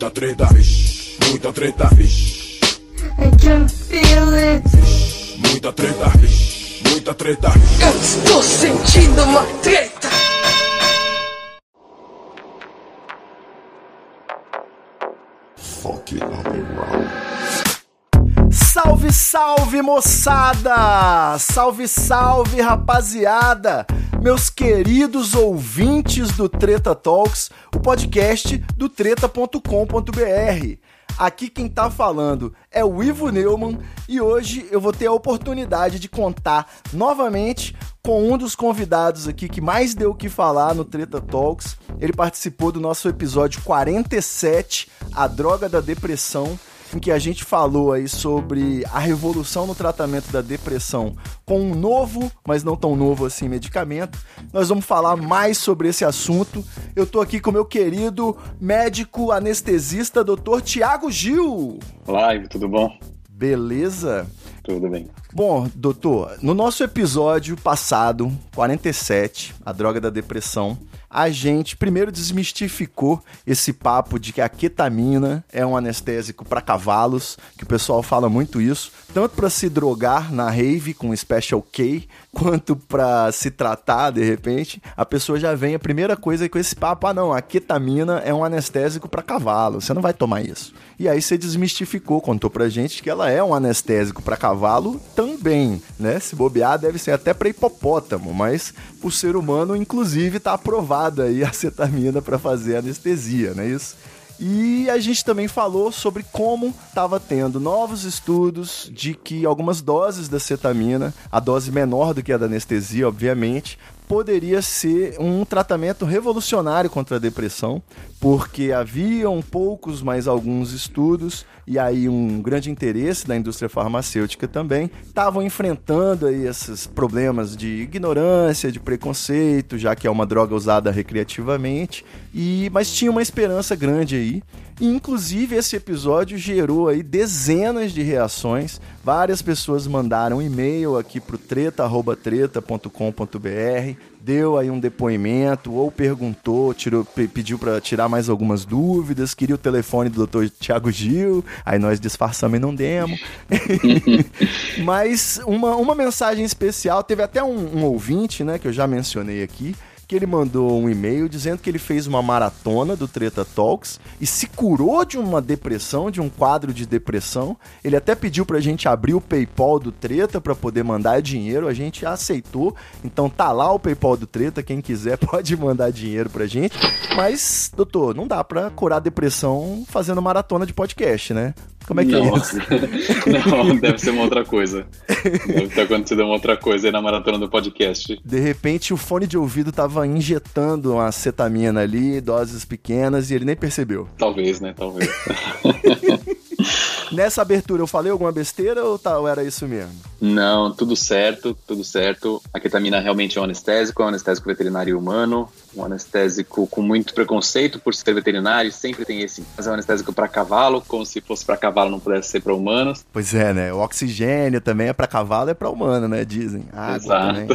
Muita treta, vixe, muita treta, vixe. I can feel it. Muita treta, vixe, muita treta. Eu estou sentindo uma treta. Fucking around. Salve, salve, moçada! Salve, salve, rapaziada! Meus queridos ouvintes do Treta Talks, o podcast do treta.com.br. Aqui quem tá falando é o Ivo Neumann e hoje eu vou ter a oportunidade de contar novamente com um dos convidados aqui que mais deu o que falar no Treta Talks. Ele participou do nosso episódio 47, A Droga da Depressão, em que a gente falou aí sobre a revolução no tratamento da depressão com um novo, mas não tão novo assim, medicamento. Nós vamos falar mais sobre esse assunto. Eu tô aqui com meu querido médico anestesista, Dr. Tiago Gil. Olá, Ivo, tudo bom? Beleza? Tudo bem. Bom, doutor, no nosso episódio passado, 47, a droga da depressão, a gente primeiro desmistificou esse papo de que a ketamina é um anestésico para cavalos, que o pessoal fala muito isso, tanto para se drogar na rave com Special K, quanto para se tratar de repente. A pessoa já vem a primeira coisa é com esse papo, ah não, a ketamina é um anestésico para cavalo, você não vai tomar isso. E aí você desmistificou, contou pra gente que ela é um anestésico para cavalo também, né? Se bobear deve ser até para hipopótamo, mas o ser humano inclusive tá aprovada aí a cetamina para fazer anestesia, não é isso? E a gente também falou sobre como estava tendo novos estudos de que algumas doses da cetamina, a dose menor do que a da anestesia, obviamente, poderia ser um tratamento revolucionário contra a depressão, porque haviam poucos, mas alguns estudos e aí um grande interesse da indústria farmacêutica também estavam enfrentando aí esses problemas de ignorância, de preconceito, já que é uma droga usada recreativamente, e mas tinha uma esperança grande aí. E, inclusive esse episódio gerou aí dezenas de reações. Várias pessoas mandaram e-mail aqui pro treta@treta.com.br, deu aí um depoimento ou perguntou, tirou, pediu para tirar mais algumas dúvidas, queria o telefone do Dr. Tiago Gil, aí nós disfarçamos e não demos. Mas uma, uma mensagem especial, teve até um, um ouvinte, né, que eu já mencionei aqui, que ele mandou um e-mail dizendo que ele fez uma maratona do Treta Talks e se curou de uma depressão, de um quadro de depressão. Ele até pediu pra gente abrir o PayPal do Treta para poder mandar dinheiro, a gente aceitou. Então tá lá o PayPal do Treta, quem quiser pode mandar dinheiro pra gente. Mas, doutor, não dá pra curar depressão fazendo maratona de podcast, né? Como é que não. é isso? não, deve ser uma outra coisa. Deve ter acontecido uma outra coisa aí na maratona do podcast. De repente o fone de ouvido tava injetando uma cetamina ali, doses pequenas, e ele nem percebeu. Talvez, né? Talvez. Nessa abertura eu falei alguma besteira ou, tá, ou era isso mesmo? Não, tudo certo, tudo certo. A ketamina realmente é um anestésico, é um anestésico veterinário humano, um anestésico com muito preconceito por ser veterinário, sempre tem esse. Mas é um anestésico para cavalo, como se fosse para cavalo não pudesse ser para humanos. Pois é, né? O oxigênio também é para cavalo, é para humano, né? Dizem. Água Exato.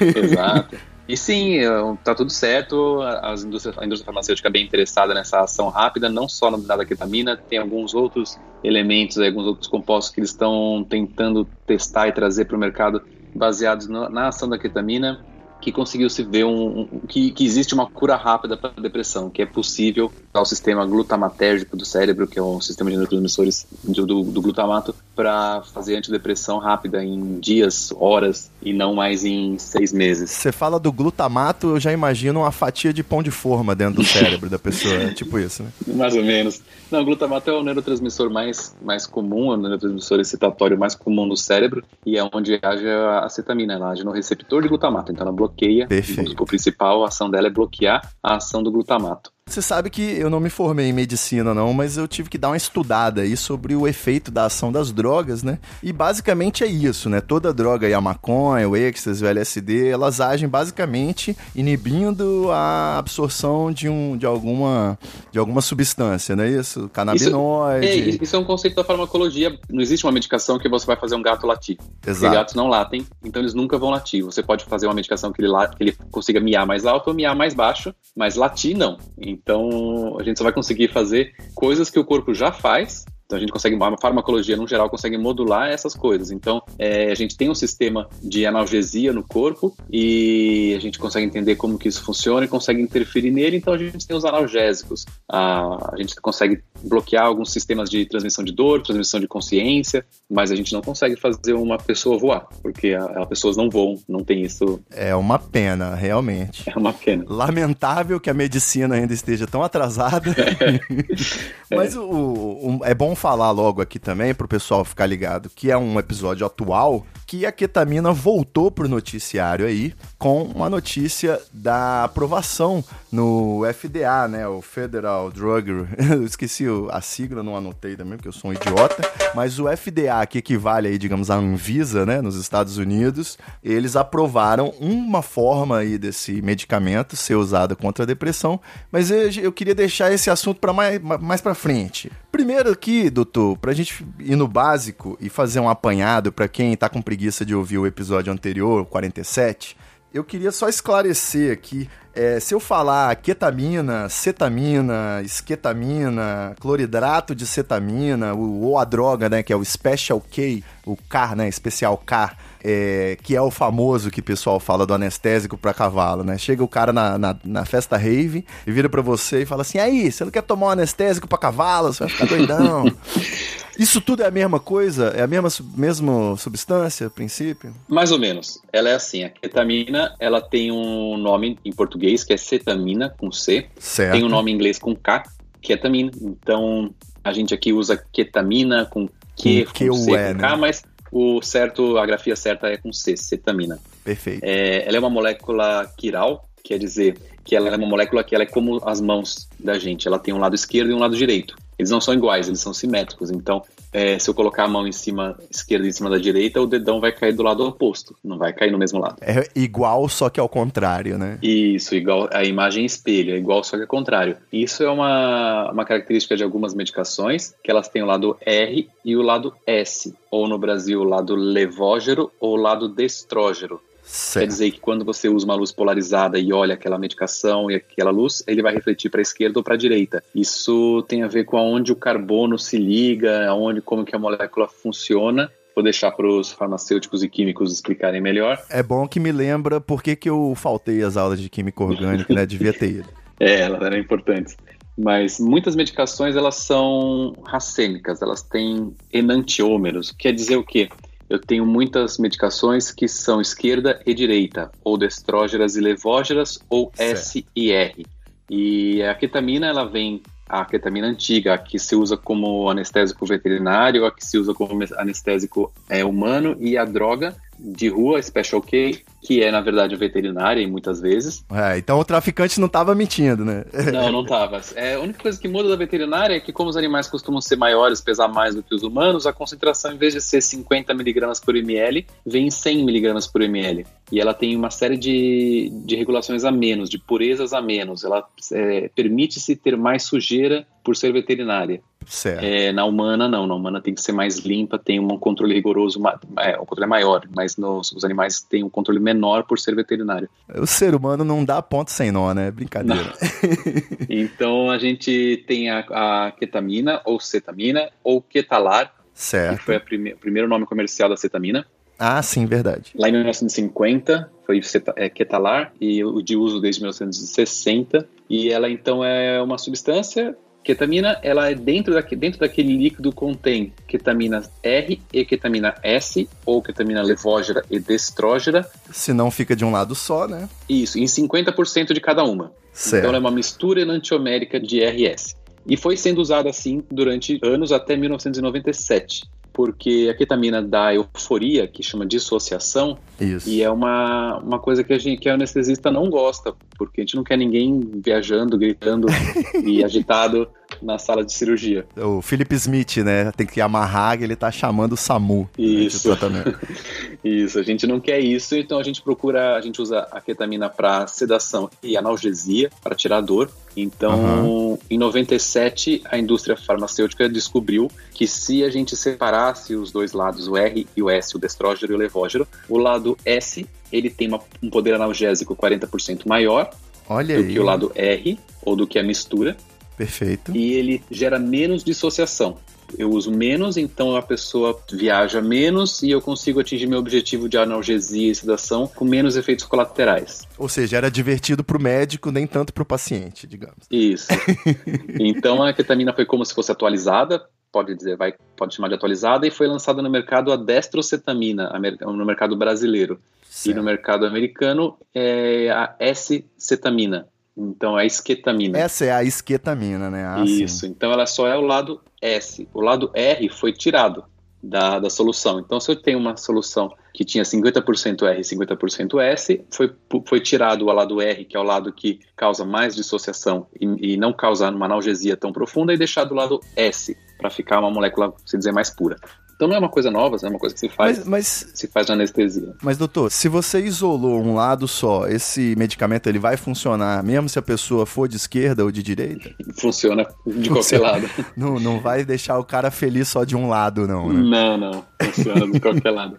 Exato. E sim, tá tudo certo. As indústrias, a indústria farmacêutica é bem interessada nessa ação rápida, não só no da ketamina, tem alguns outros elementos, alguns outros compostos que eles estão tentando testar e trazer para o mercado baseados no, na ação da ketamina que conseguiu se ver um, um que, que, existe uma cura rápida para a depressão, que é possível usar o sistema glutamatérgico do cérebro, que é um sistema de neurotransmissores do, do, do glutamato, para fazer antidepressão rápida em dias, horas e não mais em seis meses. Você fala do glutamato, eu já imagino uma fatia de pão de forma dentro do cérebro da pessoa, é tipo isso, né? Mais ou menos. Não, o glutamato é o neurotransmissor mais, mais comum, é o neurotransmissor excitatório mais comum do cérebro e é onde age a acetamina, ela age no receptor de glutamato, então ela bloqueia. Perfeito. O principal, a ação dela é bloquear a ação do glutamato. Você sabe que eu não me formei em medicina, não, mas eu tive que dar uma estudada aí sobre o efeito da ação das drogas, né? E basicamente é isso, né? Toda droga aí, a maconha, o êxtase, o LSD, elas agem basicamente inibindo a absorção de, um, de, alguma, de alguma substância, não é isso? Canabinoide. Isso é, isso é um conceito da farmacologia. Não existe uma medicação que você vai fazer um gato latir. Exato. Porque gatos não latem, então eles nunca vão latir. Você pode fazer uma medicação que ele, que ele consiga miar mais alto ou miar mais baixo, mas latir não. Então, a gente só vai conseguir fazer coisas que o corpo já faz então a gente consegue, a farmacologia no geral consegue modular essas coisas. Então é, a gente tem um sistema de analgesia no corpo e a gente consegue entender como que isso funciona e consegue interferir nele. Então a gente tem os analgésicos. A, a gente consegue bloquear alguns sistemas de transmissão de dor, transmissão de consciência, mas a gente não consegue fazer uma pessoa voar, porque as pessoas não voam, não tem isso. É uma pena, realmente. É uma pena. Lamentável que a medicina ainda esteja tão atrasada. mas o, o, é bom falar logo aqui também para o pessoal ficar ligado que é um episódio atual que a ketamina voltou pro noticiário aí com uma notícia da aprovação no FDA, né, o Federal Drug, eu esqueci a sigla, não anotei também porque eu sou um idiota, mas o FDA, que equivale aí, digamos, à Anvisa, né, nos Estados Unidos, eles aprovaram uma forma aí desse medicamento ser usado contra a depressão, mas eu, eu queria deixar esse assunto para mais, mais para frente. Primeiro aqui, doutor, pra gente ir no básico e fazer um apanhado para quem tá com preguiça de ouvir o episódio anterior, 47, eu queria só esclarecer aqui. É, se eu falar ketamina, cetamina, esquetamina, cloridrato de cetamina, ou, ou a droga, né, que é o Special K, o CAR, né, especial CAR, é, que é o famoso que o pessoal fala do anestésico para cavalo, né? Chega o cara na, na, na, festa rave e vira para você e fala assim: aí, você não quer tomar um anestésico para cavalo? Você vai ficar doidão. Isso tudo é a mesma coisa? É a mesma, mesma substância, princípio? Mais ou menos. Ela é assim, a ketamina, ela tem um nome em português que é cetamina, com C. Certo. Tem um nome em inglês com K, ketamina. Então, a gente aqui usa ketamina com Q, com, com C, com K, né? mas o certo, a grafia certa é com C, cetamina. Perfeito. É, ela é uma molécula quiral, quer dizer que ela é uma molécula que ela é como as mãos da gente. Ela tem um lado esquerdo e um lado direito eles não são iguais, eles são simétricos. Então, é, se eu colocar a mão em cima esquerda em cima da direita, o dedão vai cair do lado oposto, não vai cair no mesmo lado. É igual, só que ao contrário, né? Isso, igual a imagem espelha, igual, só que ao contrário. Isso é uma, uma característica de algumas medicações, que elas têm o lado R e o lado S, ou no Brasil o lado levógero ou o lado destrógero. Certo. Quer dizer que quando você usa uma luz polarizada e olha aquela medicação e aquela luz, ele vai refletir para a esquerda ou para a direita. Isso tem a ver com aonde o carbono se liga, aonde como que a molécula funciona vou deixar para os farmacêuticos e químicos explicarem melhor. É bom que me lembra por que, que eu faltei as aulas de química orgânica, né? Devia ter ido. É, elas eram importantes. Mas muitas medicações, elas são racêmicas, elas têm enantiômeros. Quer dizer o quê? Eu tenho muitas medicações que são esquerda e direita, ou destrógeras e levógeras, ou certo. S e R. E a ketamina, ela vem, a ketamina antiga, a que se usa como anestésico veterinário, a que se usa como anestésico é, humano, e a droga de rua, Special K, que é, na verdade, veterinária, e muitas vezes. É, então o traficante não estava mentindo, né? Não, não estava. É, a única coisa que muda da veterinária é que, como os animais costumam ser maiores, pesar mais do que os humanos, a concentração, em vez de ser 50 miligramas por ml, vem em 100 miligramas por ml. E ela tem uma série de, de regulações a menos, de purezas a menos. Ela é, permite-se ter mais sujeira por ser veterinária. Certo. É, na humana, não. Na humana tem que ser mais limpa, tem um controle rigoroso, é, o controle é maior, mas nos, os animais têm um controle menor por ser veterinário. O ser humano não dá ponto sem nó, né? Brincadeira. então a gente tem a, a, ketamina, ou cetamina, ou ketalar, certo. que foi prime, o primeiro nome comercial da cetamina. Ah, sim, verdade. Lá em 1950 foi é, ketalar e o de uso desde 1960. E ela então é uma substância Ketamina, ela é dentro, da, dentro daquele líquido contém ketamina R e ketamina S, ou ketamina levógera e destrógera. Se não fica de um lado só, né? Isso, em 50% de cada uma. Certo. Então ela é uma mistura enantiomérica de RS. E foi sendo usada assim durante anos até 1997 porque a ketamina dá euforia, que chama dissociação, Isso. e é uma, uma coisa que a gente que a anestesista não gosta, porque a gente não quer ninguém viajando, gritando e agitado na sala de cirurgia. O Philip Smith, né, tem que amarrar ele tá chamando o SAMU. Isso. Né, isso, a gente não quer isso, então a gente procura, a gente usa a ketamina para sedação e analgesia, para tirar dor. Então, uhum. em 97, a indústria farmacêutica descobriu que se a gente separasse os dois lados, o R e o S, o destrógeno e o levógeno, o lado S ele tem uma, um poder analgésico 40% maior Olha do aí. que o lado R, ou do que a mistura, Perfeito. e ele gera menos dissociação. Eu uso menos, então a pessoa viaja menos e eu consigo atingir meu objetivo de analgesia e sedação com menos efeitos colaterais. Ou seja, era divertido pro médico, nem tanto pro paciente, digamos. Isso. então a ketamina foi como se fosse atualizada, pode dizer, vai, pode chamar de atualizada, e foi lançada no mercado a destrocetamina, no mercado brasileiro. E no Certo. mercado americano é a S-cetamina. Então é a esquetamina. Essa é a esquetamina, né? Ah, sim. Isso, então ela só é o lado S. O lado R foi tirado da, da solução. Então, se eu tenho uma solução que tinha 50% R e 50% S, foi, foi tirado o lado R, que é o lado que causa mais dissociação e, e não causa uma analgesia tão profunda, e deixado o lado S, para ficar uma molécula, se dizer, mais pura. Então não é uma coisa nova, é uma coisa que se faz, Mas, mas, se faz na anestesia. mas, doutor, se você isolou um lado só, esse medicamento ele vai funcionar mesmo se a pessoa for de esquerda ou de direita? Funciona de qualquer Funciona. lado. Não, não vai deixar o cara feliz só de um lado, não, né? Não, não. Funciona de qualquer lado.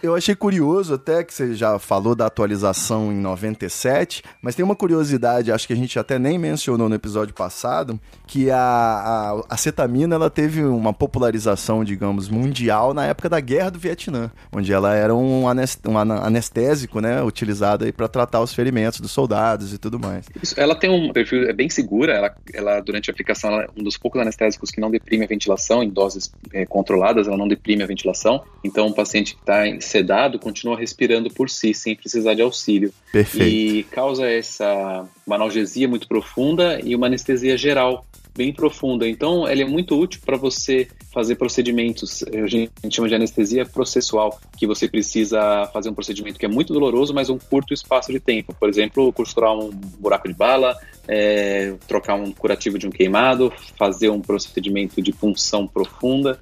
Eu achei curioso até que você já falou da atualização em 97, mas tem uma curiosidade, acho que a gente até nem mencionou no episódio passado, que a, a acetamina ela teve uma popularização, digamos, mundial na época da Guerra do Vietnã, onde ela era um, anes- um anestésico, né, utilizado para tratar os ferimentos dos soldados e tudo mais. Isso, ela tem um perfil é bem segura, ela, ela durante a aplicação ela é um dos poucos anestésicos que não deprime a ventilação em doses eh, controladas, ela não deprime a ventilação. Então, o paciente que está sedado continua respirando por si, sem precisar de auxílio. Perfeito. E causa essa uma analgesia muito profunda e uma anestesia geral bem profunda. Então, ela é muito útil para você fazer procedimentos, a gente chama de anestesia processual, que você precisa fazer um procedimento que é muito doloroso, mas um curto espaço de tempo. Por exemplo, costurar um buraco de bala, é, trocar um curativo de um queimado, fazer um procedimento de punção profunda,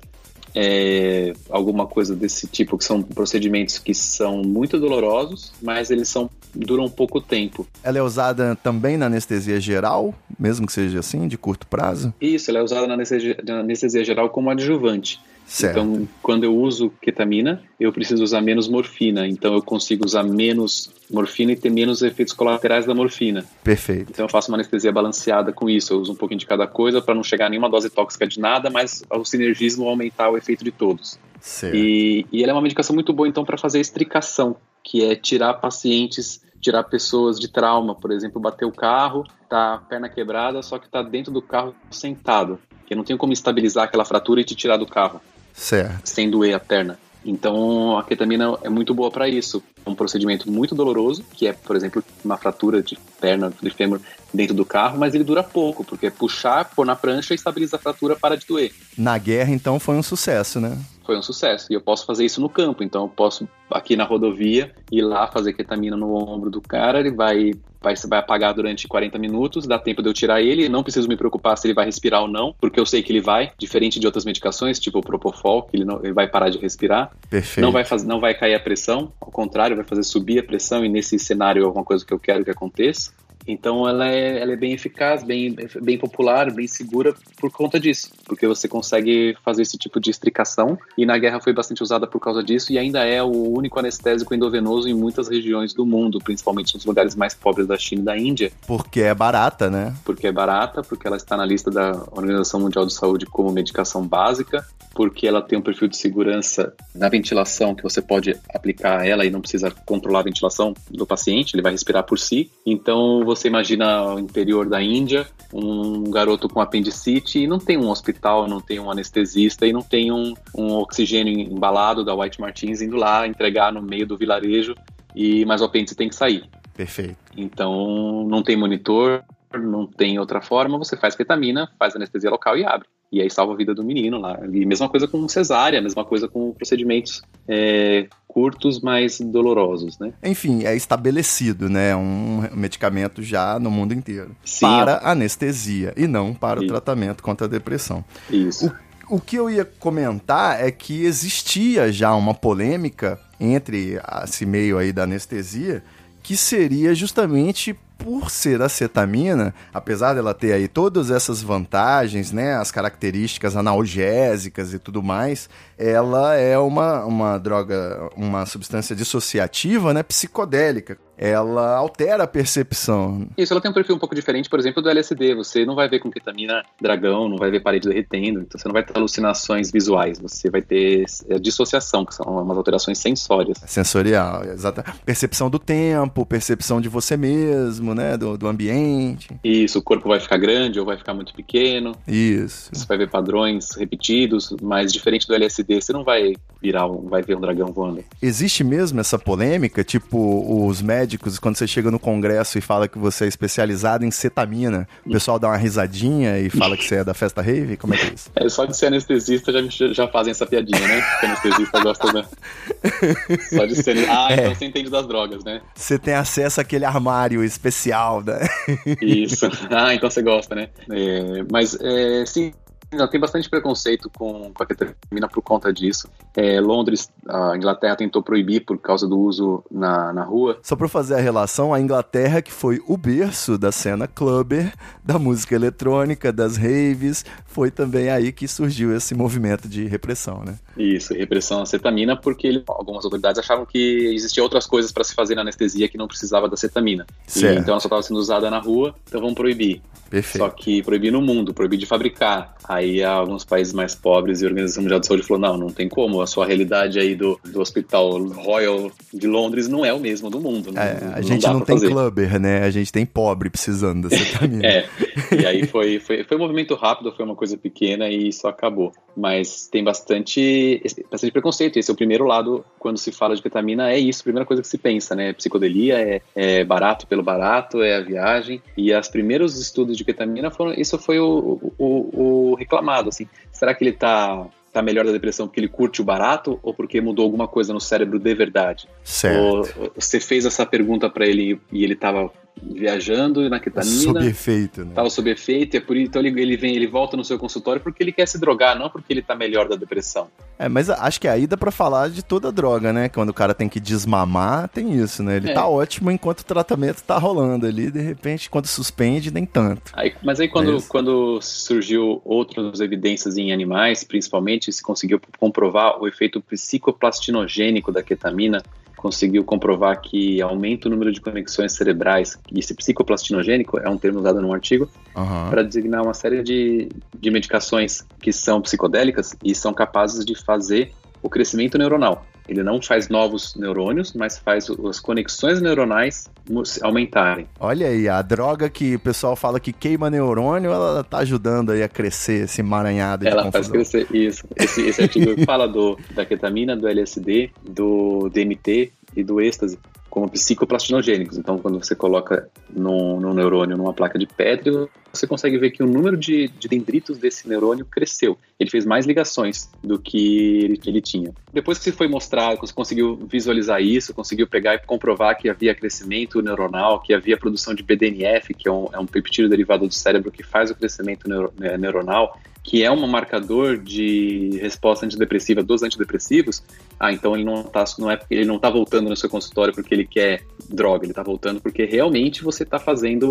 é, alguma coisa desse tipo, que são procedimentos que são muito dolorosos, mas eles são duram pouco tempo. Ela é usada também na anestesia geral, mesmo que seja assim, de curto prazo? Isso, ela é usada na anestesia, na anestesia geral como adjuvante. Certo. Então, quando eu uso ketamina, eu preciso usar menos morfina. Então, eu consigo usar menos morfina e ter menos efeitos colaterais da morfina. Perfeito. Então, eu faço uma anestesia balanceada com isso. Eu uso um pouquinho de cada coisa para não chegar a nenhuma dose tóxica de nada, mas o sinergismo aumentar o efeito de todos. Certo. E, e ela é uma medicação muito boa, então, para fazer estricação, que é tirar pacientes, tirar pessoas de trauma. Por exemplo, bater o carro, tá a perna quebrada, só que tá dentro do carro sentado. Que não tenho como estabilizar aquela fratura e te tirar do carro Certo. sem doer a perna. Então a ketamina é muito boa para isso. É um procedimento muito doloroso, que é, por exemplo, uma fratura de perna, de fêmur dentro do carro, mas ele dura pouco, porque é puxar, pôr na prancha, estabiliza a fratura, para de doer. Na guerra, então, foi um sucesso, né? Foi um sucesso. E eu posso fazer isso no campo. Então eu posso, aqui na rodovia, ir lá fazer ketamina no ombro do cara, ele vai, vai, vai apagar durante 40 minutos, dá tempo de eu tirar ele, não preciso me preocupar se ele vai respirar ou não, porque eu sei que ele vai, diferente de outras medicações, tipo o Propofol, que ele, não, ele vai parar de respirar. Perfeito. Não vai, fazer, não vai cair a pressão, ao contrário, vai fazer subir a pressão e nesse cenário é alguma coisa que eu quero que aconteça. Então ela é, ela é bem eficaz, bem, bem popular, bem segura por conta disso, porque você consegue fazer esse tipo de estricação e na guerra foi bastante usada por causa disso e ainda é o único anestésico endovenoso em muitas regiões do mundo, principalmente nos lugares mais pobres da China e da Índia, Porque é barata, né? porque é barata, porque ela está na lista da Organização Mundial de Saúde como medicação básica, porque ela tem um perfil de segurança na ventilação que você pode aplicar ela e não precisa controlar a ventilação do paciente, ele vai respirar por si. Então você imagina o interior da Índia, um garoto com apendicite e não tem um hospital, não tem um anestesista e não tem um, um oxigênio embalado da White Martins indo lá entregar no meio do vilarejo e mas o apêndice tem que sair. Perfeito. Então não tem monitor, não tem outra forma, você faz ketamina, faz anestesia local e abre. E aí salva a vida do menino lá. E mesma coisa com cesárea, mesma coisa com procedimentos é, curtos, mas dolorosos, né? Enfim, é estabelecido, né? Um medicamento já no mundo inteiro. Sim, para anestesia e não para o Sim. tratamento contra a depressão. Isso. O que eu ia comentar é que existia já uma polêmica entre esse meio aí da anestesia, que seria justamente por ser acetamina, apesar dela ter aí todas essas vantagens, né, as características analgésicas e tudo mais, ela é uma, uma droga, uma substância dissociativa, né, psicodélica. Ela altera a percepção. Isso, ela tem um perfil um pouco diferente, por exemplo, do LSD. Você não vai ver com ketamina dragão, não vai ver parede derretendo, então você não vai ter alucinações visuais, você vai ter é, dissociação, que são umas alterações sensórias. Sensorial, exata. Percepção do tempo, percepção de você mesmo, né? Do, do ambiente. Isso, o corpo vai ficar grande ou vai ficar muito pequeno. Isso. Você vai ver padrões repetidos, mas diferente do LSD, você não vai virar um, vai ver um dragão voando. Existe mesmo essa polêmica, tipo os médicos, quando você chega no congresso e fala que você é especializado em cetamina, o pessoal dá uma risadinha e fala que você é da festa rave? Como é que é isso? É, só de ser anestesista já, já fazem essa piadinha, né? Porque anestesista gosta da... Só de ser... Ah, então você entende das drogas, né? Você tem acesso àquele armário especial, né? Isso. Ah, então você gosta, né? É, mas, é, sim, tem bastante preconceito com, com a ketamina por conta disso. É, Londres, a Inglaterra tentou proibir por causa do uso na, na rua. Só para fazer a relação, a Inglaterra que foi o berço da cena clubber, da música eletrônica, das raves, foi também aí que surgiu esse movimento de repressão, né? Isso, repressão à cetamina, porque algumas autoridades achavam que existiam outras coisas para se fazer na anestesia que não precisava da cetamina. E, então ela só estava sendo usada na rua, então vamos proibir. Perfeito. Só que proibir no mundo, proibir de fabricar. Aí alguns países mais pobres e a Organização Mundial de Saúde falou: não, não tem como. A sua realidade aí do, do Hospital Royal de Londres não é o mesmo do mundo. Não, é, a gente não, não tem fazer. clubber, né? A gente tem pobre precisando da cetamina. é. E aí foi, foi, foi um movimento rápido, foi uma coisa pequena e isso acabou. Mas tem bastante, bastante preconceito. Esse é o primeiro lado, quando se fala de ketamina, é isso. A primeira coisa que se pensa, né? Psicodelia é, é barato pelo barato, é a viagem. E os primeiros estudos de ketamina foram. Isso foi o, o, o reclamado, assim. Será que ele está tá melhor da depressão porque ele curte o barato ou porque mudou alguma coisa no cérebro de verdade? Certo. Ou, você fez essa pergunta para ele e ele estava viajando na ketamina. Sob efeito, né? Tava sob efeito, é por isso, então ele, ele vem, ele volta no seu consultório porque ele quer se drogar, não porque ele tá melhor da depressão. É, mas acho que aí dá pra falar de toda droga, né? Quando o cara tem que desmamar, tem isso, né? Ele é. tá ótimo enquanto o tratamento tá rolando ali, de repente, quando suspende, nem tanto. Aí, mas aí quando, é quando surgiu outras evidências em animais, principalmente, se conseguiu comprovar o efeito psicoplastinogênico da ketamina, conseguiu comprovar que aumenta o número de conexões cerebrais, e esse psicoplastinogênico é um termo usado num artigo, uhum. para designar uma série de, de medicações que são psicodélicas e são capazes de fazer o crescimento neuronal. Ele não faz novos neurônios, mas faz as conexões neuronais aumentarem. Olha aí, a droga que o pessoal fala que queima neurônio, ela tá ajudando aí a crescer esse emaranhado de Ela confusão. faz crescer, isso. Esse, esse artigo fala do, da ketamina, do LSD, do DMT e do êxtase como psicoplastinogênicos. Então, quando você coloca no, no, neurônio numa placa de Petri, você consegue ver que o número de, de, dendritos desse neurônio cresceu. Ele fez mais ligações do que ele, ele tinha. Depois que você foi mostrar, você conseguiu visualizar isso, conseguiu pegar e comprovar que havia crescimento neuronal, que havia produção de BDNF, que é um, é um peptídeo derivado do cérebro que faz o crescimento neuro, né, neuronal, que é um marcador de resposta antidepressiva dos antidepressivos, ah, então ele não tá, não é ele não tá voltando no seu consultório porque ele quer droga, ele tá voltando porque realmente você tá fazendo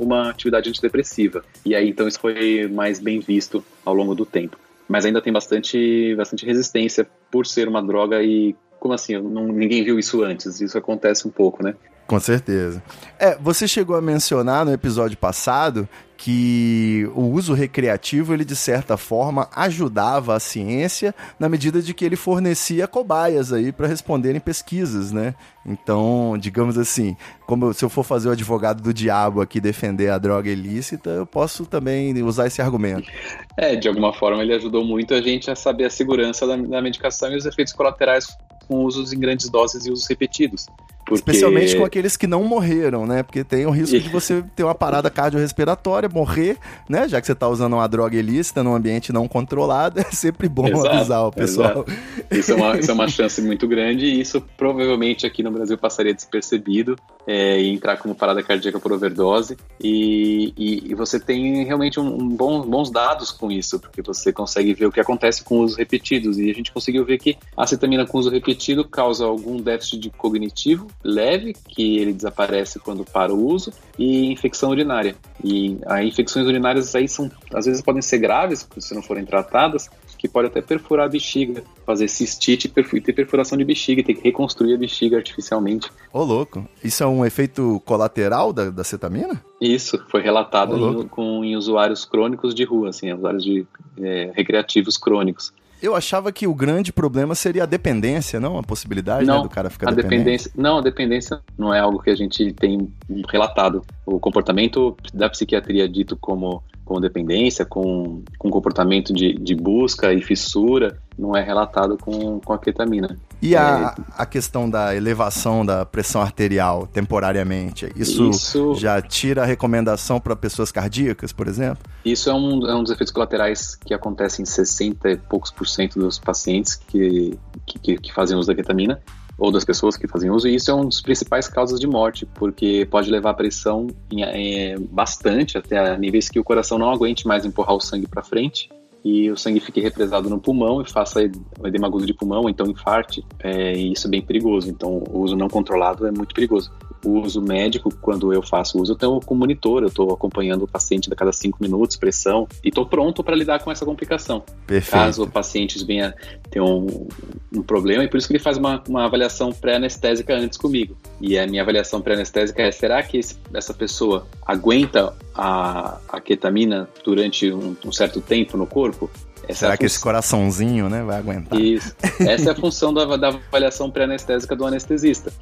uma atividade antidepressiva. E aí então isso foi mais bem visto ao longo do tempo. Mas ainda tem bastante bastante resistência por ser uma droga e como assim? Não, ninguém viu isso antes. Isso acontece um pouco, né? Com certeza. É, você chegou a mencionar no episódio passado que o uso recreativo, ele de certa forma ajudava a ciência na medida de que ele fornecia cobaias aí para responderem pesquisas, né? Então, digamos assim, como se eu for fazer o advogado do diabo aqui defender a droga ilícita, eu posso também usar esse argumento. É, de alguma forma ele ajudou muito a gente a saber a segurança da, da medicação e os efeitos colaterais com usos em grandes doses e usos repetidos. Porque... Especialmente com aqueles que não morreram, né? Porque tem o risco de você ter uma parada cardiorrespiratória, morrer, né? Já que você está usando uma droga ilícita num ambiente não controlado, é sempre bom exato, avisar o pessoal. Isso é, uma, isso é uma chance muito grande e isso provavelmente aqui no Brasil passaria despercebido é, e entrar como parada cardíaca por overdose. E, e, e você tem realmente um, um bom, bons dados com isso, porque você consegue ver o que acontece com usos repetidos. E a gente conseguiu ver que a cetamina com uso repetido causa algum déficit de cognitivo leve, que ele desaparece quando para o uso, e infecção urinária. E as infecções urinárias aí são, às vezes podem ser graves, se não forem tratadas, que pode até perfurar a bexiga, fazer cistite e ter perfuração de bexiga, ter que reconstruir a bexiga artificialmente. Ô, louco. Isso é um efeito colateral da, da cetamina? Isso, foi relatado em, com, em usuários crônicos de rua, assim, usuários de é, recreativos crônicos. Eu achava que o grande problema seria a dependência, não? A possibilidade né, não, né, do cara ficar a dependente. dependência Não, a dependência não é algo que a gente tem relatado. O comportamento da psiquiatria dito como com dependência, com, com comportamento de, de busca e fissura, não é relatado com, com a ketamina. E a, é, a questão da elevação da pressão arterial temporariamente, isso, isso já tira a recomendação para pessoas cardíacas, por exemplo? Isso é um, é um dos efeitos colaterais que acontece em 60 e poucos por cento dos pacientes que, que, que fazem uso da ketamina ou das pessoas que fazem uso, e isso é uma das principais causas de morte, porque pode levar a pressão em, em, bastante, até níveis que o coração não aguente mais empurrar o sangue para frente, e o sangue fique represado no pulmão e faça o edema agudo de pulmão, então infarte, é, e isso é bem perigoso. Então, o uso não controlado é muito perigoso o uso médico, quando eu faço uso, eu tenho com monitor, eu estou acompanhando o paciente a cada cinco minutos, pressão, e estou pronto para lidar com essa complicação. Perfeito. Caso o paciente venha ter um, um problema, e por isso que ele faz uma, uma avaliação pré-anestésica antes comigo. E a minha avaliação pré-anestésica é: será que esse, essa pessoa aguenta a, a ketamina durante um, um certo tempo no corpo? Será é que esse coraçãozinho, né, vai aguentar? Isso. Essa é a função da, da avaliação pré-anestésica do anestesista.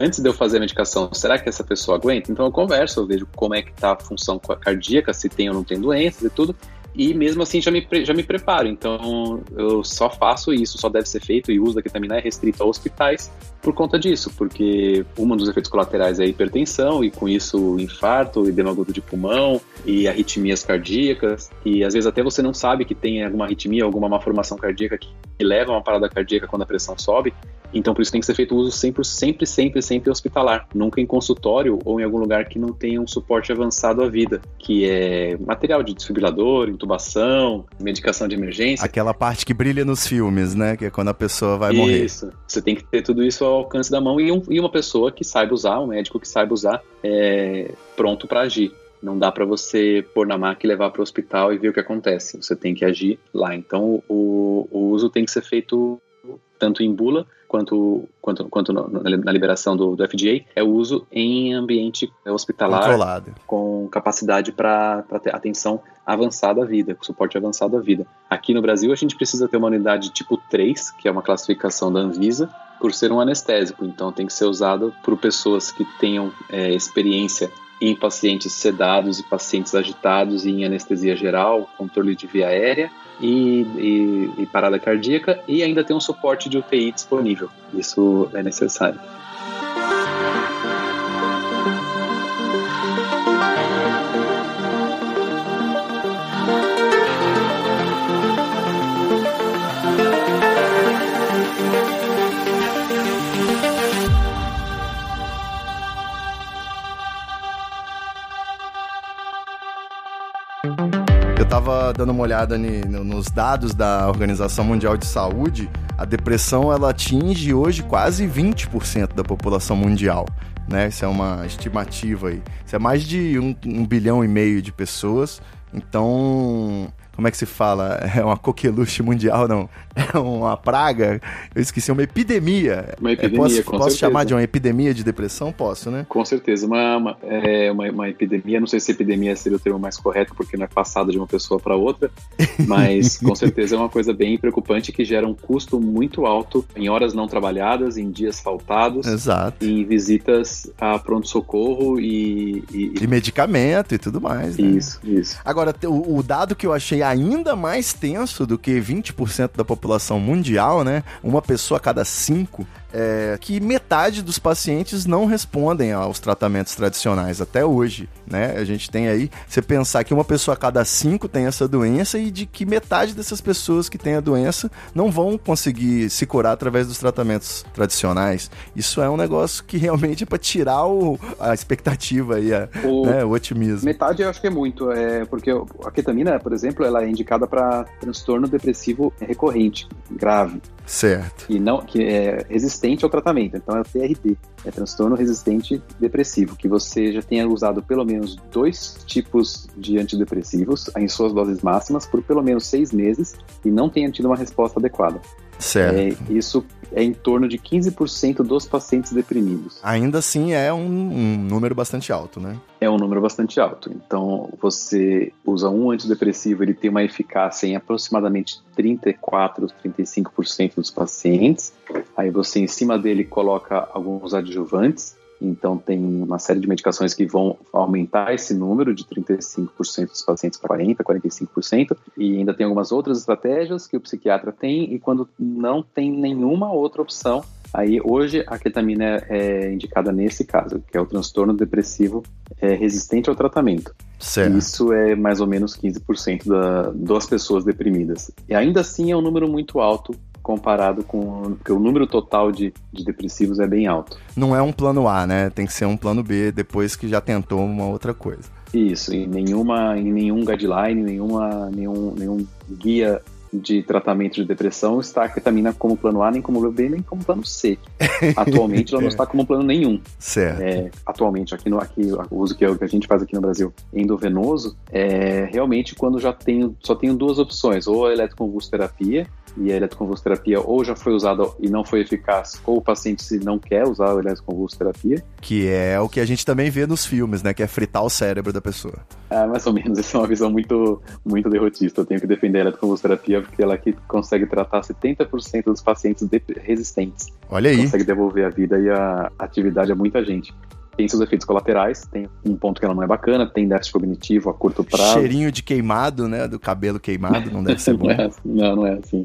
Antes de eu fazer a medicação, será que essa pessoa aguenta? Então eu converso, eu vejo como é que está a função cardíaca, se tem ou não tem doenças e tudo e mesmo assim já me, já me preparo. Então eu só faço isso, só deve ser feito e o uso da ketamina é restrito a hospitais por conta disso, porque um dos efeitos colaterais é a hipertensão e com isso infarto, edema agudo de pulmão e arritmias cardíacas e às vezes até você não sabe que tem alguma arritmia, alguma malformação cardíaca que leva a uma parada cardíaca quando a pressão sobe. Então por isso tem que ser feito uso sempre, sempre, sempre, sempre hospitalar, nunca em consultório ou em algum lugar que não tenha um suporte avançado à vida, que é material de desfibrilador, intubação, medicação de emergência. Aquela parte que brilha nos filmes, né? Que é quando a pessoa vai isso. morrer. Isso. Você tem que ter tudo isso ao alcance da mão e, um, e uma pessoa que saiba usar, um médico que saiba usar, é, pronto para agir. Não dá para você pôr na máquina e levar para o hospital e ver o que acontece. Você tem que agir lá. Então, o, o uso tem que ser feito tanto em bula quanto, quanto, quanto na liberação do, do, FDA, é o uso em ambiente hospitalar Controlado. com capacidade para ter atenção avançada à vida, suporte avançado à vida. Aqui no Brasil, a gente precisa ter uma unidade tipo 3, que é uma classificação da Anvisa, por ser um anestésico, então tem que ser usado por pessoas que tenham é, experiência em pacientes sedados e pacientes agitados em anestesia geral, controle de via aérea e, e, e parada cardíaca e ainda tem um suporte de UTI disponível. Isso é necessário. Tava dando uma olhada nos dados da Organização Mundial de Saúde, a depressão ela atinge hoje quase 20% da população mundial. Né? Isso é uma estimativa aí. Isso é mais de um, um bilhão e meio de pessoas. Então, como é que se fala? É uma coqueluche mundial, não? É uma praga? Eu esqueci, uma epidemia. Uma epidemia, posso, com posso chamar de uma epidemia de depressão? Posso, né? Com certeza. Uma, uma, é, uma, uma, epidemia, não sei se epidemia seria o termo mais correto, porque não é passada de uma pessoa para outra, mas com certeza é uma coisa bem preocupante que gera um custo muito alto em horas não trabalhadas, em dias faltados, Exato. em visitas a pronto-socorro e, e, e... medicamento e tudo mais. Né? Isso, isso. Agora, o, o dado que eu achei ainda mais tenso do que 20% da população mundial, né? Uma pessoa a cada cinco é, que metade dos pacientes não respondem aos tratamentos tradicionais até hoje, né? A gente tem aí, você pensar que uma pessoa a cada cinco tem essa doença e de que metade dessas pessoas que têm a doença não vão conseguir se curar através dos tratamentos tradicionais. Isso é um negócio que realmente é para tirar o, a expectativa e a, o, né, o otimismo. Metade eu acho que é muito, é porque a ketamina, por exemplo, ela é indicada para transtorno depressivo recorrente, grave. Certo. que não que é resistente ao tratamento. Então é o TRD, é transtorno resistente depressivo, que você já tenha usado pelo menos dois tipos de antidepressivos em suas doses máximas por pelo menos seis meses e não tenha tido uma resposta adequada. Certo. É, isso é em torno de 15% dos pacientes deprimidos. Ainda assim é um, um número bastante alto, né? É um número bastante alto. Então, você usa um antidepressivo, ele tem uma eficácia em aproximadamente 34, 35% dos pacientes. Aí você, em cima dele, coloca alguns adjuvantes. Então, tem uma série de medicações que vão aumentar esse número de 35% dos pacientes para 40%, 45%. E ainda tem algumas outras estratégias que o psiquiatra tem. E quando não tem nenhuma outra opção, Aí, hoje, a ketamina é, indicada nesse caso, que é o transtorno depressivo é, resistente ao tratamento. Certo. Isso é mais ou menos 15% da, das pessoas deprimidas. E ainda assim é um número muito alto comparado com. Porque o número total de, de depressivos é bem alto. Não é um plano A, né? Tem que ser um plano B depois que já tentou uma outra coisa. Isso, em nenhuma, em nenhum guideline, nenhuma, nenhum, nenhum guia de tratamento de depressão está a ketamina como plano A, nem como plano B, nem como plano C. Atualmente ela não está como plano nenhum. Certo. É, atualmente, aqui no aqui, o uso é que a gente faz aqui no Brasil endovenoso, é realmente quando já tenho, só tenho duas opções, ou a eletroconvulsoterapia, e a eletroconvulsoterapia ou já foi usada e não foi eficaz, ou o paciente se não quer usar a eletroconvulsoterapia. Que é o que a gente também vê nos filmes, né? Que é fritar o cérebro da pessoa. É, mais ou menos, essa é uma visão muito, muito derrotista. Eu tenho que defender a eletroconvulsoterapia porque ela que consegue tratar 70% dos pacientes resistentes. Olha aí. Consegue devolver a vida e a atividade a muita gente tem seus efeitos colaterais, tem um ponto que ela não é bacana, tem déficit cognitivo a curto prazo. Cheirinho de queimado, né? Do cabelo queimado, não deve ser bom. não, é assim, não, não é assim.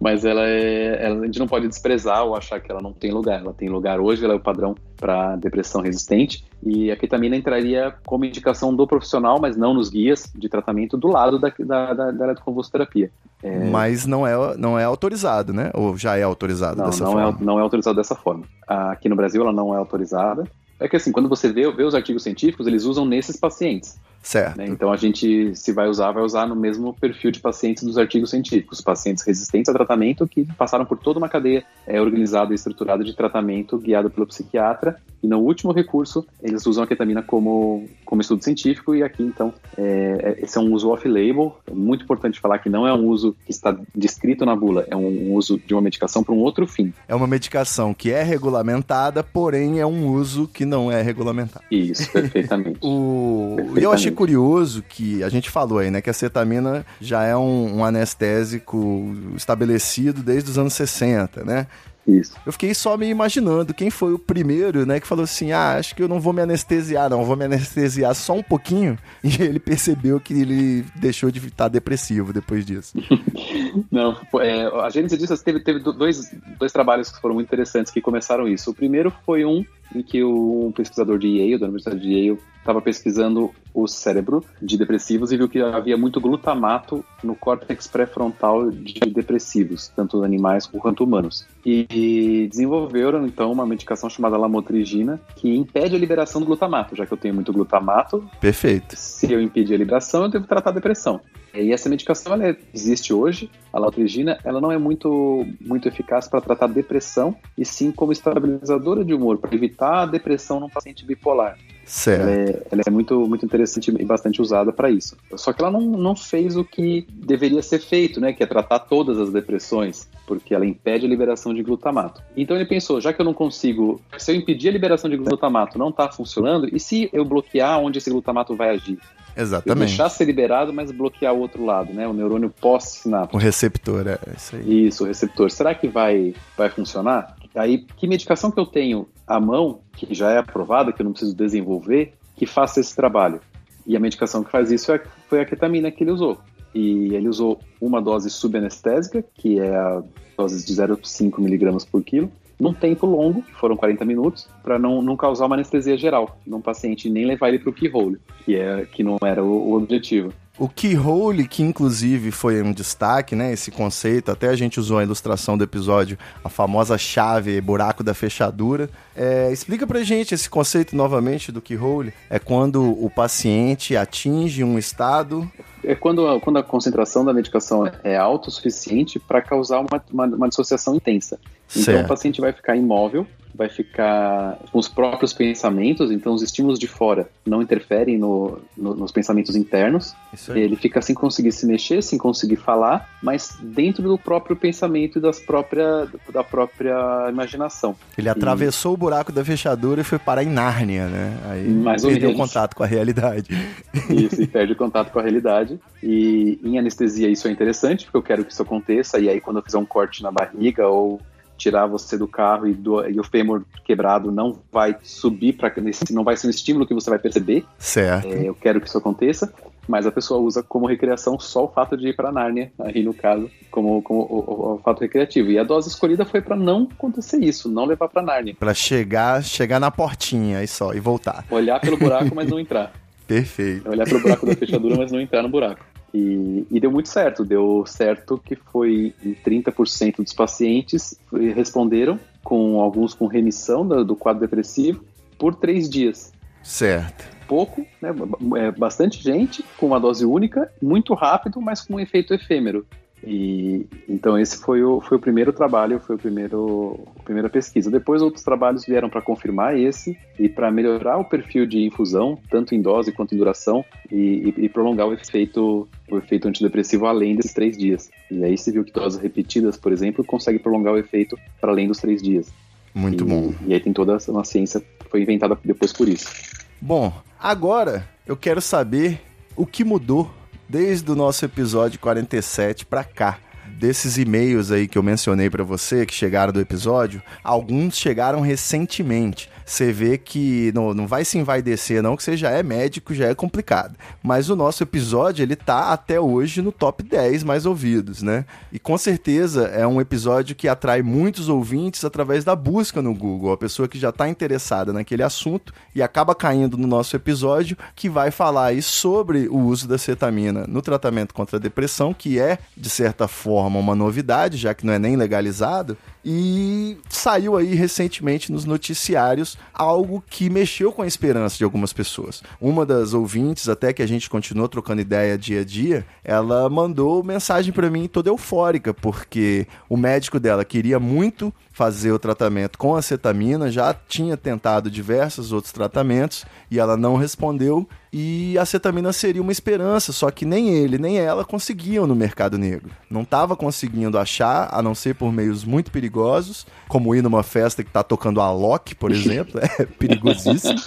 Mas ela é. Ela, a gente não pode desprezar ou achar que ela não tem lugar. Ela tem lugar hoje, ela é o padrão para depressão resistente. E a ketamina entraria como indicação do profissional, mas não nos guias de tratamento do lado da, da, da, da eletroconvulsoterapia. É... Mas não é, não é autorizado, né? Ou já é autorizado não, dessa não forma? É, não é autorizado dessa forma. Aqui no Brasil ela não é autorizada. É que assim, quando você vê, vê os artigos científicos, eles usam nesses pacientes. Certo. Né? Então a gente, se vai usar, vai usar no mesmo perfil de pacientes dos artigos científicos, pacientes resistentes a tratamento que passaram por toda uma cadeia é, organizada e estruturada de tratamento guiado pelo psiquiatra. E no último recurso, eles usam a ketamina como, como estudo científico. E aqui, então, é, esse é um uso off-label. É muito importante falar que não é um uso que está descrito na bula, é um uso de uma medicação para um outro fim. É uma medicação que é regulamentada, porém é um uso que não é regulamentado. Isso, perfeitamente. o... perfeitamente. Eu achei curioso que a gente falou aí, né, que a cetamina já é um, um anestésico estabelecido desde os anos 60, né? Isso. Eu fiquei só me imaginando quem foi o primeiro, né, que falou assim: ah, acho que eu não vou me anestesiar, não, vou me anestesiar só um pouquinho. E ele percebeu que ele deixou de estar depressivo depois disso. não, é, a gênese disso teve, teve dois, dois trabalhos que foram muito interessantes que começaram isso. O primeiro foi um em que um pesquisador de Yale, da Universidade de Yale, estava pesquisando o cérebro de depressivos e viu que havia muito glutamato no córtex pré-frontal de depressivos, tanto animais quanto humanos. E desenvolveram então uma medicação chamada lamotrigina que impede a liberação do glutamato, já que eu tenho muito glutamato. Perfeito. Se eu impedir a liberação, eu devo tratar a depressão. E essa medicação ela existe hoje, a lamotrigina, ela não é muito, muito eficaz para tratar depressão, e sim como estabilizadora de humor, para evitar a depressão num paciente bipolar. Ela é, ela é muito, muito interessante e bastante usada para isso. Só que ela não, não fez o que deveria ser feito, né? Que é tratar todas as depressões, porque ela impede a liberação de glutamato. Então ele pensou, já que eu não consigo, se eu impedir a liberação de glutamato não está funcionando, e se eu bloquear onde esse glutamato vai agir? Exatamente. Eu deixar ser liberado, mas bloquear o outro lado, né? O neurônio pós-sináptico. O receptor, é isso aí. Isso, o receptor. Será que vai, vai funcionar? Aí, que medicação que eu tenho à mão, que já é aprovada, que eu não preciso desenvolver, que faça esse trabalho? E a medicação que faz isso é, foi a ketamina que ele usou. E ele usou uma dose subanestésica, que é a dose de 0,5 miligramas por quilo, num tempo longo, que foram 40 minutos, para não, não causar uma anestesia geral num paciente, nem levar ele para o keyhole, que, é, que não era o, o objetivo. O keyhole, que inclusive foi um destaque, né? Esse conceito, até a gente usou a ilustração do episódio, a famosa chave, buraco da fechadura. É, explica pra gente esse conceito novamente do keyhole. É quando o paciente atinge um estado é quando a, quando a concentração da medicação é alta o suficiente para causar uma, uma, uma, dissociação intensa. Então certo. o paciente vai ficar imóvel, vai ficar com os próprios pensamentos, então os estímulos de fora não interferem no, no, nos pensamentos internos. Ele fica sem conseguir se mexer, sem conseguir falar, mas dentro do próprio pensamento e das própria, da própria imaginação. Ele e... atravessou o buraco da fechadura e foi parar em Nárnia, né? Aí Mais perdeu o contato com a realidade. Isso, e perde o contato com a realidade. E em anestesia isso é interessante, porque eu quero que isso aconteça, e aí quando eu fizer um corte na barriga ou tirar você do carro e, do, e o fêmur quebrado não vai subir para não vai ser um estímulo que você vai perceber. Certo. É, eu quero que isso aconteça, mas a pessoa usa como recreação só o fato de ir para Nárnia, aí no caso, como, como o, o, o, fato recreativo. E a dose escolhida foi para não acontecer isso, não levar para Nárnia. Para chegar, chegar na portinha e só e voltar. Olhar pelo buraco, mas não entrar. Perfeito. Olhar pelo buraco da fechadura, mas não entrar no buraco. E, e, deu muito certo. Deu certo que foi em 30% dos pacientes responderam, com alguns com remissão do, do quadro depressivo, por três dias. Certo. Pouco, né? É bastante gente, com uma dose única, muito rápido, mas com um efeito efêmero. E então esse foi o, foi o primeiro trabalho, foi o primeiro a primeira pesquisa. Depois outros trabalhos vieram para confirmar esse e para melhorar o perfil de infusão, tanto em dose quanto em duração, e, e, e, prolongar o efeito o efeito antidepressivo além desses três dias. E aí se viu que doses repetidas, por exemplo, consegue prolongar o efeito para além dos três dias. Muito e, bom. E aí tem toda uma ciência que foi inventada depois por isso. Bom, agora eu quero saber o que mudou desde o nosso episódio 47 para cá. Desses e-mails aí que eu mencionei para você, que chegaram do episódio, alguns chegaram recentemente você vê que não, não vai se envaidecer, não, que você já é médico, já é complicado. Mas o nosso episódio, ele tá até hoje no top 10 mais ouvidos, né? E com certeza é um episódio que atrai muitos ouvintes através da busca no Google. A pessoa que já está interessada naquele assunto e acaba caindo no nosso episódio, que vai falar aí sobre o uso da cetamina no tratamento contra a depressão, que é, de certa forma, uma novidade, já que não é nem legalizado. E saiu aí recentemente nos noticiários algo que mexeu com a esperança de algumas pessoas. Uma das ouvintes, até que a gente continuou trocando ideia dia a dia, ela mandou mensagem para mim toda eufórica, porque o médico dela queria muito fazer o tratamento com acetamina, já tinha tentado diversos outros tratamentos e ela não respondeu. E a acetamina seria uma esperança, só que nem ele nem ela conseguiam no mercado negro. Não estava conseguindo achar, a não ser por meios muito perigosos, como ir numa festa que está tocando a Loki, por exemplo, é perigosíssimo.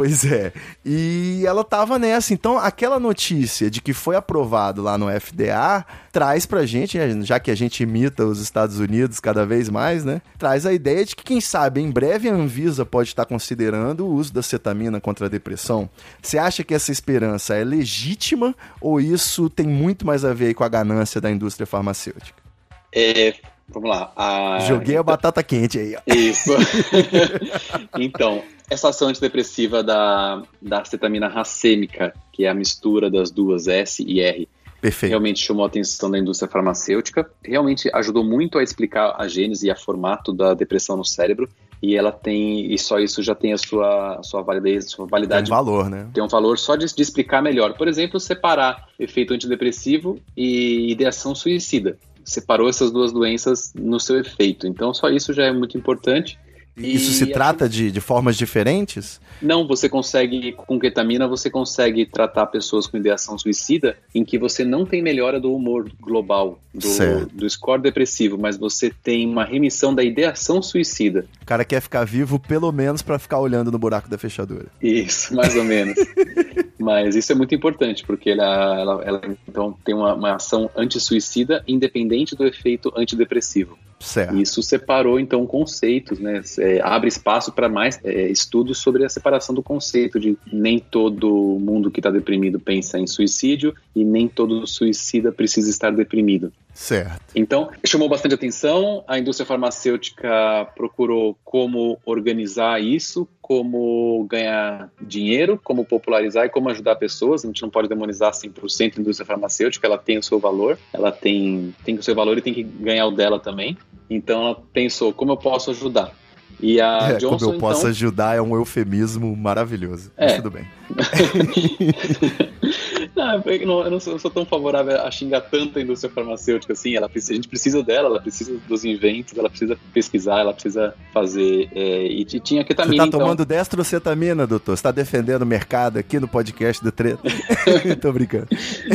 Pois é. E ela tava nessa. Então, aquela notícia de que foi aprovado lá no FDA traz pra gente, já que a gente imita os Estados Unidos cada vez mais, né? Traz a ideia de que, quem sabe, em breve a Anvisa pode estar considerando o uso da cetamina contra a depressão. Você acha que essa esperança é legítima ou isso tem muito mais a ver com a ganância da indústria farmacêutica? É, vamos lá. A... Joguei a batata quente aí. Ó. Isso. então, essa ação antidepressiva da, da acetamina racêmica, que é a mistura das duas S e R, Perfeito. realmente chamou a atenção da indústria farmacêutica, realmente ajudou muito a explicar a gênese e a formato da depressão no cérebro, e ela tem, e só isso já tem a sua, a sua validez, sua validade. Tem um valor, né? Tem um valor só de, de explicar melhor. Por exemplo, separar efeito antidepressivo e ideação suicida. Separou essas duas doenças no seu efeito. Então, só isso já é muito importante. Isso se trata de, de formas diferentes? Não, você consegue, com ketamina, você consegue tratar pessoas com ideação suicida em que você não tem melhora do humor global, do, do score depressivo, mas você tem uma remissão da ideação suicida. O cara quer ficar vivo pelo menos para ficar olhando no buraco da fechadura. Isso, mais ou menos. mas isso é muito importante, porque ela, ela, ela então tem uma, uma ação anti-suicida independente do efeito antidepressivo. Certo. Isso separou, então, conceitos, né? É, abre espaço para mais é, estudos sobre a separação do conceito de nem todo mundo que está deprimido pensa em suicídio e nem todo suicida precisa estar deprimido. Certo. Então, chamou bastante atenção. A indústria farmacêutica procurou como organizar isso, como ganhar dinheiro, como popularizar e como ajudar pessoas. A gente não pode demonizar 100% a indústria farmacêutica, ela tem o seu valor, ela tem, tem o seu valor e tem que ganhar o dela também. Então, ela pensou, como eu posso ajudar? E a é, Johnson, como eu posso então... ajudar é um eufemismo maravilhoso. É. Mas tudo bem. eu não, eu não sou, sou, tão favorável a xingar tanto a indústria farmacêutica assim. Ela precisa, a gente precisa dela, ela precisa dos inventos, ela precisa pesquisar, ela precisa fazer. É, e, e tinha ketamina. Você tá tomando então... destrocetamina, doutor? Você tá defendendo o mercado aqui no podcast do Treta? Tô brincando.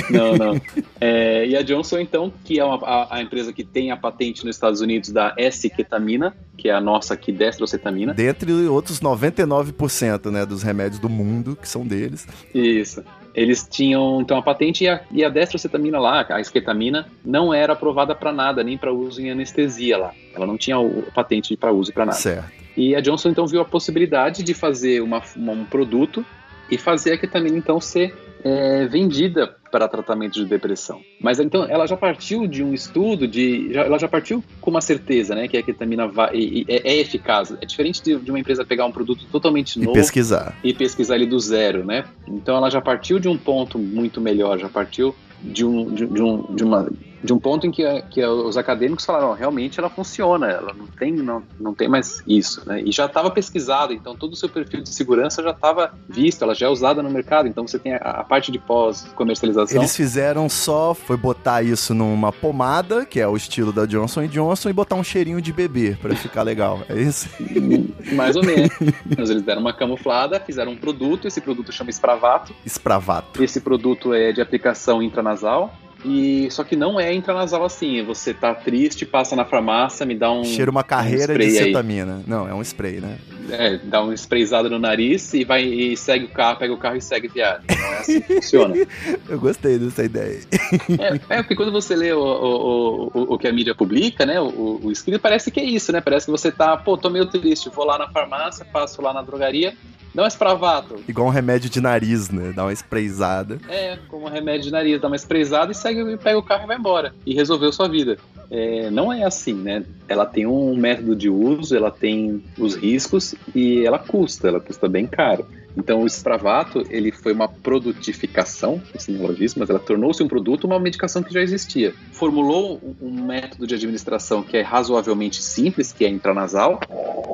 Não, não. É, e a Johnson, então, que é uma, a, a, empresa que tem a patente nos Estados Unidos da S-ketamina, que é a nossa aqui, destrocetamina. Dentre outros 99% né, dos remédios do mundo, que são deles. Isso. Eles tinham então a patente e a, e a destrocetamina lá, a esquetamina, não era aprovada para nada, nem para uso em anestesia lá. Ela não tinha o, patente para uso para nada. Certo. E a Johnson então viu a possibilidade de fazer uma, uma, um produto e fazer a ketamina então ser é, vendida para tratamento de depressão. Mas então ela já partiu de um estudo, de, já, ela já partiu com uma certeza, né, que a ketamina vai, é, é, eficaz. É diferente de, de, uma empresa pegar um produto totalmente novo e pesquisar e pesquisar ele do zero, né? Então ela já partiu de um ponto muito melhor, já partiu de um, de, de um, de uma de um ponto em que, que os acadêmicos falaram, realmente ela funciona, ela não tem, não, não tem mais isso, né? E já estava pesquisado, então todo o seu perfil de segurança já estava visto, ela já é usada no mercado, então você tem a, a parte de pós-comercialização. Eles fizeram só, foi botar isso numa pomada, que é o estilo da Johnson Johnson, e botar um cheirinho de bebê para ficar legal, é isso? Mais ou menos. Mas eles deram uma camuflada, fizeram um produto, esse produto chama Spravato. Spravato. Esse produto é de aplicação intranasal, e só que não é intranasal assim. Você tá triste, passa na farmácia, me dá um. Cheira uma carreira um de cetamina. Aí. Não, é um spray, né? É, dá um sprayzado no nariz e vai e segue o carro, pega o carro e segue viagem. Não é assim que funciona. Eu gostei dessa ideia. É, é, porque quando você lê o, o, o, o que a mídia publica, né? O, o escrito parece que é isso, né? Parece que você tá, pô, tô meio triste, vou lá na farmácia, passo lá na drogaria, Dá um espravato. Igual um remédio de nariz, né? Dá uma sprayzada. É, como um remédio de nariz, dá uma sprayzada e segue, pega o carro e vai embora. E resolveu sua vida. É, não é assim, né? Ela tem um método de uso, ela tem os riscos e ela custa, ela custa bem caro. Então o Spravato, ele foi uma produtificação, esse neologismo, mas ela tornou-se um produto, uma medicação que já existia. Formulou um método de administração que é razoavelmente simples, que é intranasal,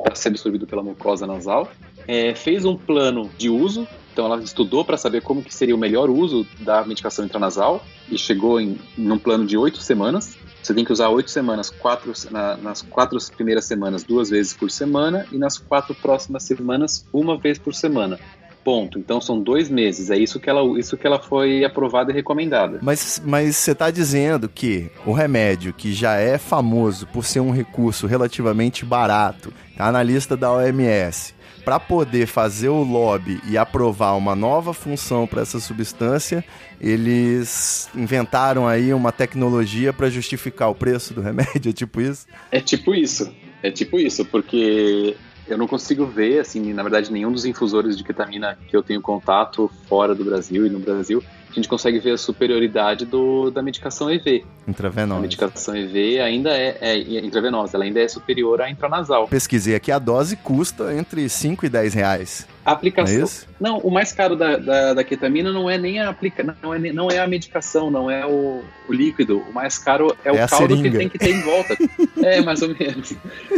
para ser absorvido pela mucosa nasal, é, fez um plano de uso, então ela estudou para saber como que seria o melhor uso da medicação intranasal e chegou em num plano de oito semanas. Você tem que usar oito semanas, quatro, na, nas quatro primeiras semanas duas vezes por semana e nas quatro próximas semanas uma vez por semana. Ponto. Então são dois meses. É isso que ela, isso que ela foi aprovada e recomendada. Mas, mas você está dizendo que o remédio, que já é famoso por ser um recurso relativamente barato, está na lista da OMS, para poder fazer o lobby e aprovar uma nova função para essa substância, eles inventaram aí uma tecnologia para justificar o preço do remédio, é tipo isso? É tipo isso. É tipo isso, porque eu não consigo ver, assim, na verdade, nenhum dos infusores de ketamina que eu tenho contato fora do Brasil e no Brasil, a gente consegue ver a superioridade do, da medicação EV. Intravenosa. A medicação EV ainda é, é, intravenosa, ela ainda é superior à intranasal. Pesquisei aqui, a dose custa entre 5 e 10 reais. A aplicação. É não, o mais caro da, da, da, ketamina não é nem a aplica, não é, não é a medicação, não é o, o líquido. O mais caro é, é o caldo seringa. que tem que ter em volta. é, mais ou menos.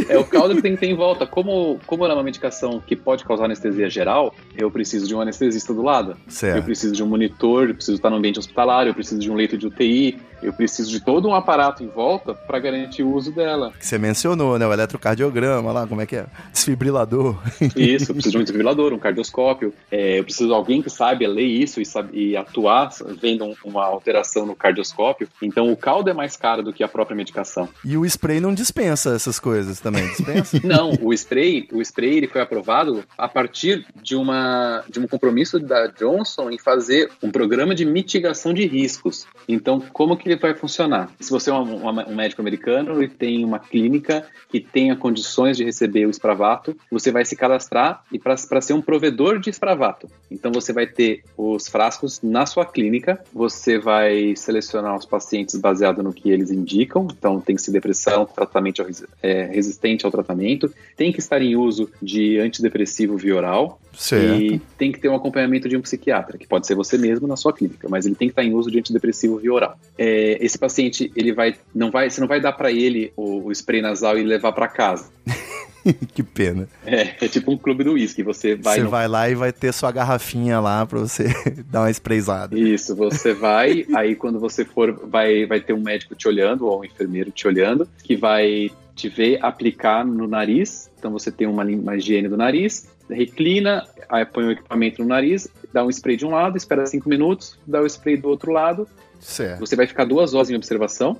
É o caldo que tem que ter em volta. Como, como ela é uma medicação que pode causar anestesia geral, eu preciso de um anestesista do lado. Certo. Eu preciso de um monitor, eu preciso estar no ambiente hospitalar, eu preciso de um leito de UTI, eu preciso de todo um aparato em volta para garantir o uso dela. Que você mencionou, né? O eletrocardiograma lá, como é que é? Desfibrilador. Isso, eu preciso de um desfibrilador, um cardioscópio. É, eu preciso de alguém que saiba ler isso e, sabe, e atuar vendo uma alteração no cardioscópio. Então o caldo é mais caro do que a própria medicação. E o spray não dispensa essas coisas também, dispensa? não, o spray, o spray ele foi aprovado a partir de uma de um compromisso da Johnson em fazer um programa de mitigação de riscos. Então, como que que vai funcionar? Se você é um, um, médico americano e tem uma clínica que tenha condições de receber o Spravato, você vai se cadastrar e para ser um provedor de Spravato. Então você vai ter os frascos na sua clínica, você vai selecionar os pacientes baseado no que eles indicam. Então tem que ser depressão, tratamento é, resistente ao tratamento, tem que estar em uso de antidepressivo via oral, Certo. E tem que ter um acompanhamento de um psiquiatra, que pode ser você mesmo na sua clínica, mas ele tem que estar em uso de antidepressivo via oral. É, esse paciente, ele vai, não vai, você não vai dar para ele o, o, spray nasal e levar para casa. que pena. É, é tipo um clube do uísque. Você vai. Você no... vai lá e vai ter sua garrafinha lá pra você dar uma sprayzada. Isso, você vai, aí quando você for, vai, vai ter um médico te olhando, ou um enfermeiro te olhando, que vai te ver aplicar no nariz. Então você tem uma, uma higiene do nariz, reclina, aí põe o equipamento no nariz, dá um spray de um lado, espera cinco minutos, dá o spray do outro lado. Certo. Você vai ficar duas horas em observação,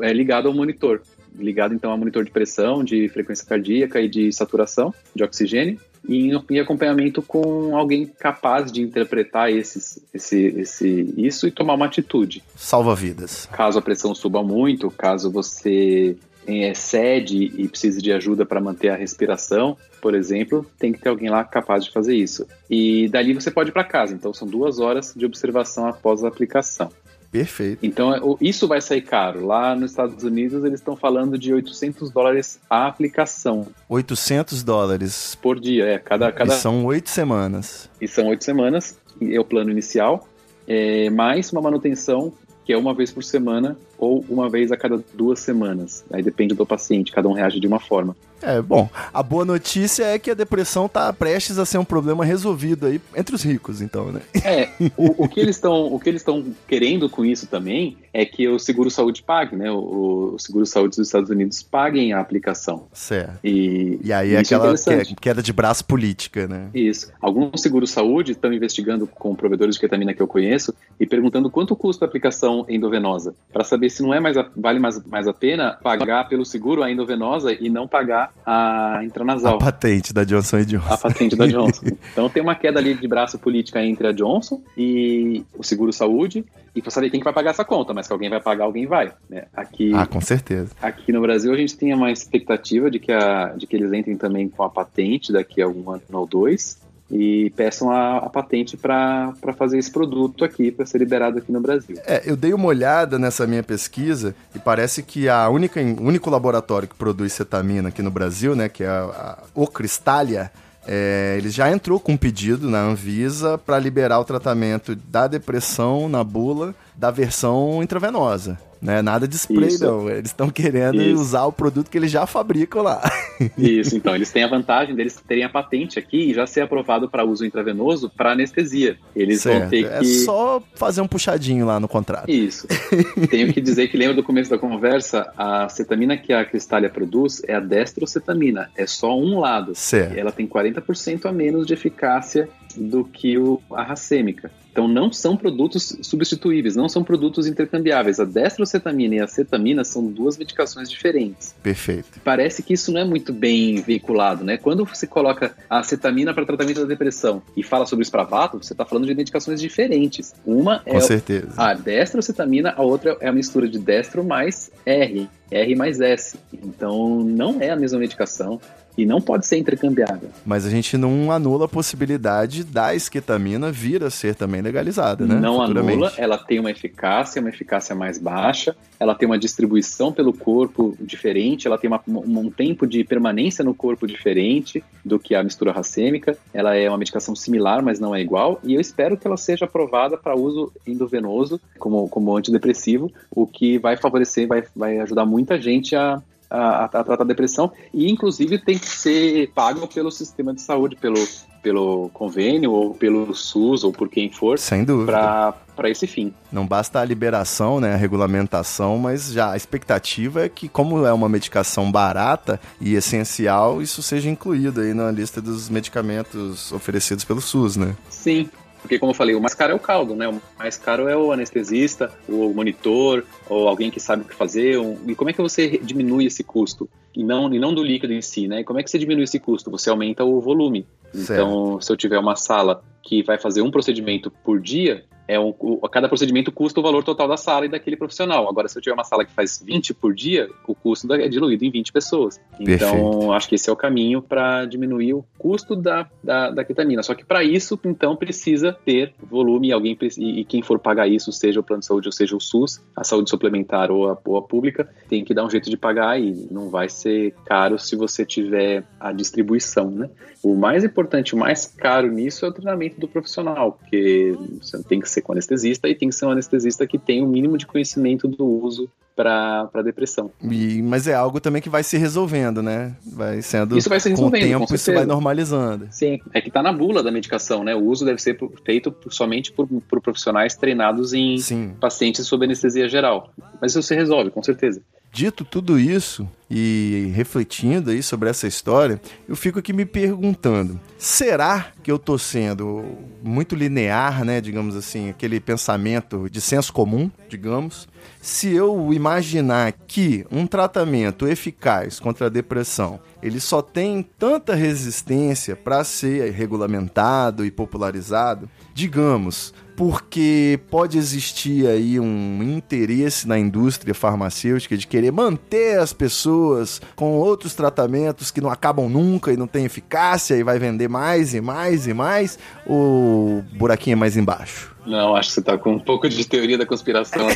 é ligado ao monitor. Ligado então ao monitor de pressão, de frequência cardíaca e de saturação de oxigênio. E em, acompanhamento com alguém capaz de interpretar esses, esse, esse, isso e tomar uma atitude. Salva vidas. Caso a pressão suba muito, caso você excede e precise de ajuda para manter a respiração, por exemplo, tem que ter alguém lá capaz de fazer isso. E dali você pode ir para casa. Então são duas horas de observação após a aplicação. Perfeito. Então é, isso vai sair caro. Lá nos Estados Unidos eles estão falando de 800 dólares a aplicação. 800 dólares por dia, é cada cada. E são oito semanas. E são oito semanas. É o plano inicial. É, mais uma manutenção que é uma vez por semana ou uma vez a cada duas semanas. Aí depende do paciente, cada um reage de uma forma. É, bom, a boa notícia é que a depressão está prestes a ser um problema resolvido aí entre os ricos, então, né? É, o, o que eles estão o que eles estão querendo com isso também é que o seguro saúde pague, né? O, o seguro saúde dos Estados Unidos paguem a aplicação. Certo. E, e aí é aquela é queda de braço política, né? Isso. Alguns seguros saúde estão investigando com provedores de ketamina que eu conheço e perguntando quanto custa a aplicação endovenosa, para saber se não é mais a, vale mais, mais a pena pagar pelo seguro a endovenosa e não pagar a intranasal. A patente da Johnson Johnson. A patente da Johnson. então tem uma queda ali de braço política entre a Johnson e o seguro saúde e para saber quem que vai pagar essa conta, mas que alguém vai pagar, alguém vai. Né? Aqui, ah, com certeza. Aqui no Brasil a gente tem uma expectativa de que, a, de que eles entrem também com a patente daqui a algum ano ou dois e peçam a, a patente para fazer esse produto aqui, para ser liberado aqui no Brasil. É, eu dei uma olhada nessa minha pesquisa e parece que a única único laboratório que produz cetamina aqui no Brasil, né, que é a, a O Cristália, é, ele já entrou com um pedido na Anvisa para liberar o tratamento da depressão na bula da versão intravenosa. Né? Nada de spray, Isso. não. Eles estão querendo Isso. usar o produto que eles já fabricam lá. Isso, então. Eles têm a vantagem deles terem a patente aqui e já ser aprovado para uso intravenoso para anestesia. Eles certo. vão ter é que. É só fazer um puxadinho lá no contrato. Isso. Tenho que dizer que lembra do começo da conversa, a cetamina que a Cristália produz é a destrocetamina. É só um lado. Certo. Ela tem 40% a menos de eficácia do que o, a racêmica. Então não são produtos substituíveis, não são produtos intercambiáveis. A destrocetamina e a cetamina são duas medicações diferentes. Perfeito. Parece que isso não é muito bem veiculado, né? Quando você coloca a cetamina para tratamento da depressão e fala sobre o Spravato, você está falando de medicações diferentes. Uma é Com certeza. a destrocetamina, a outra é a mistura de destro mais R, R mais S. Então não é a mesma medicação e não pode ser intercambiável. Mas a gente não anula a possibilidade da esquetamina vir a ser também legalizada, né? Não anula, ela tem uma eficácia, uma eficácia mais baixa, ela tem uma distribuição pelo corpo diferente, ela tem uma, um tempo de permanência no corpo diferente do que a mistura racêmica, ela é uma medicação similar, mas não é igual, e eu espero que ela seja aprovada para uso endovenoso como, como antidepressivo, o que vai favorecer, vai, vai ajudar muita gente a, a, a, tratar a depressão e inclusive tem que ser pago pelo sistema de saúde, pelo, pelo convênio ou pelo SUS ou por quem for. Sem dúvida. Para esse fim. Não basta a liberação, né, a regulamentação, mas já a expectativa é que, como é uma medicação barata e essencial, isso seja incluído aí na lista dos medicamentos oferecidos pelo SUS, né? Sim, porque, como eu falei, o mais caro é o caldo, né? O mais caro é o anestesista, o monitor, ou alguém que sabe o que fazer. E como é que você diminui esse custo? E não, e não do líquido em si, né? E como é que você diminui esse custo? Você aumenta o volume. Certo. Então, se eu tiver uma sala que vai fazer um procedimento por dia, é um, o, cada procedimento custa o valor total da sala e daquele profissional. Agora, se eu tiver uma sala que faz 20 por dia, o custo é diluído em 20 pessoas. Então, Perfeito. acho que esse é o caminho para diminuir o custo da, da, da ketamina. Só que para isso, então, precisa ter volume e alguém e, e, quem for pagar isso, seja o plano de saúde ou seja o SUS, a saúde suplementar ou a, ou a pública, tem que dar um jeito de pagar e não vai ser caro se você tiver a distribuição, né? O mais importante, o mais caro nisso é o treinamento do profissional, porque você tem que ser com anestesista e tem que ser um anestesista que tem o mínimo de conhecimento do uso para depressão. E, mas é algo também que vai se resolvendo, né? Vai sendo isso vai se resolvendo, com o tempo com isso vai normalizando. Sim, é que está na bula da medicação, né? O uso deve ser feito somente por, por profissionais treinados em Sim. pacientes sob anestesia geral. Mas isso se resolve, com certeza. Dito tudo isso e refletindo aí sobre essa história, eu fico aqui me perguntando: será que eu tô sendo muito linear, né, digamos assim, aquele pensamento de senso comum, digamos, se eu imaginar que um tratamento eficaz contra a depressão, ele só tem tanta resistência para ser regulamentado e popularizado, digamos, porque pode existir aí um interesse na indústria farmacêutica de querer manter as pessoas com outros tratamentos que não acabam nunca e não tem eficácia e vai vender mais e mais e mais, ou buraquinho é mais embaixo? Não, acho que você tá com um pouco de teoria da conspiração